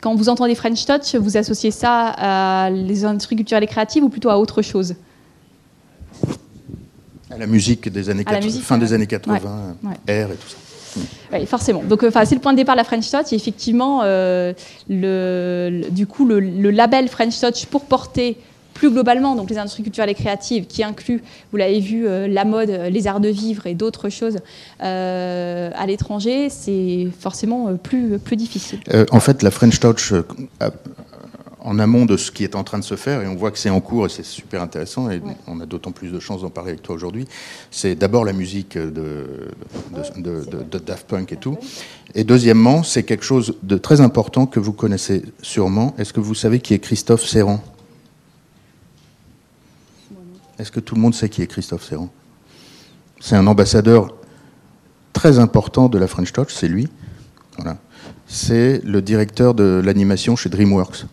quand vous entendez French Touch, vous associez ça à les industries culturelles et créatives ou plutôt à autre chose? À la musique des années 80, fin des années 80, ouais. R et tout ça. Oui, forcément. Donc, enfin, c'est le point de départ de la French Touch. Et effectivement, euh, le, du coup, le, le, label French Touch pour porter plus globalement, donc les industries culturelles et créatives, qui incluent, vous l'avez vu, euh, la mode, les arts de vivre et d'autres choses euh, à l'étranger, c'est forcément euh, plus, plus difficile. en fait, la French Touch, en amont de ce qui est en train de se faire, et on voit que c'est en cours et c'est super intéressant, et on a d'autant plus de chance d'en parler avec toi aujourd'hui, c'est d'abord la musique de, de, Daft Punk et tout. Et deuxièmement, c'est quelque chose de très important que vous connaissez sûrement. Est-ce que vous savez qui est Christophe Serrand? Est-ce que tout le monde sait qui est Christophe Serrand? C'est un ambassadeur très important de la French Touch, c'est lui. C'est le directeur de l'animation chez DreamWorks.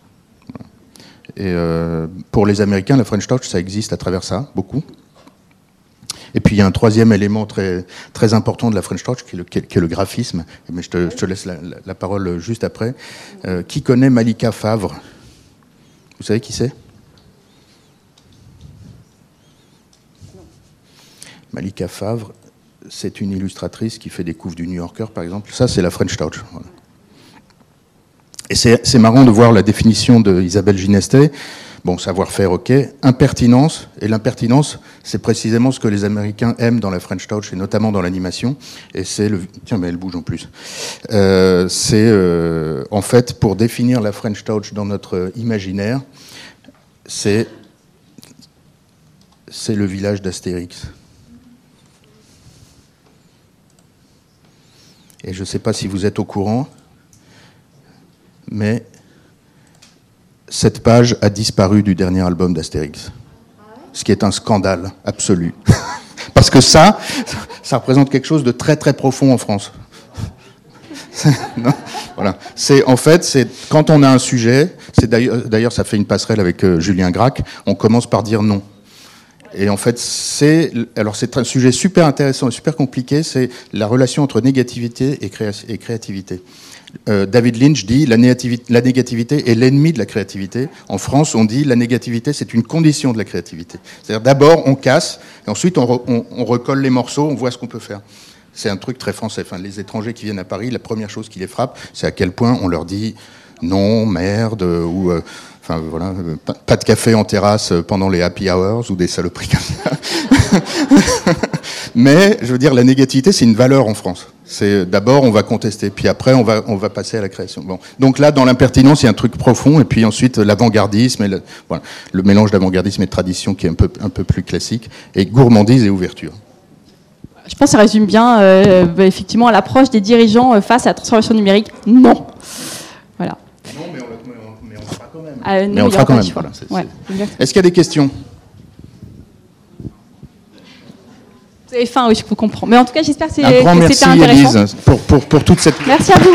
Et euh, pour les Américains, la French Touch, ça existe à travers ça, beaucoup. Et puis il y a un troisième élément très, important de la French Touch, qui est le, graphisme. Mais je te, je te laisse la, parole juste après. Euh, qui connaît Malika Favre? Vous savez qui c'est? Malika Favre, c'est une illustratrice qui fait des couves du New Yorker, par exemple. Ça, c'est la French Touch. Et c'est marrant de voir la définition d'Isabelle Ginestet. Bon, savoir-faire, ok. Impertinence. Et l'impertinence, c'est précisément ce que les Américains aiment dans la French Touch, et notamment dans l'animation. Et c'est le... Tiens, mais elle bouge en plus. Euh, c'est, euh, en fait, pour définir la French Touch dans notre imaginaire, c'est... C'est le village d'Astérix. Et je ne sais pas si vous êtes au courant, mais cette page a disparu du dernier album d'Astérix. Ce qui est un scandale absolu. Parce que ça, ça représente quelque chose de très très profond en France. C'est en fait, c'est quand on a un sujet. C'est d'ailleurs, ça fait une passerelle avec euh, Julien Gracq. On commence par dire non. Et en fait, c'est alors c'est un sujet super intéressant et super compliqué. C'est la relation entre négativité et, créativité. Euh, David Lynch dit la la négativité est l'ennemi de la créativité. En France, on dit la négativité c'est une condition de la créativité. C'est-à-dire d'abord on casse, et ensuite on, on, recolle les morceaux, on voit ce qu'on peut faire. C'est un truc très français. Enfin, les étrangers qui viennent à Paris, la première chose qui les frappe, c'est à quel point on leur dit non, merde, ou euh, Enfin, voilà, pas de café en terrasse pendant les happy hours ou des saloperies comme ça. Mais je veux dire, la négativité, c'est une valeur en France. C'est d'abord on va contester, puis après on va on va passer à la création. Bon, donc là dans l'impertinence il y a un truc profond, et puis ensuite l'avant-gardisme et le, voilà, le mélange d'avant-gardisme et de tradition qui est un peu un peu plus classique, et gourmandise et ouverture. Je pense que ça résume bien euh, bah, effectivement l'approche des dirigeants euh, face à la transformation numérique. Non. Voilà. Non, mais mais on le fera quand même. Est-ce qu'il y a des questions? Vous avez faim, oui, je peux comprendre. Mais en tout cas, j'espère que c'était intéressant. Un grand merci, Elise, pour, pour, pour toute cette... Merci à vous.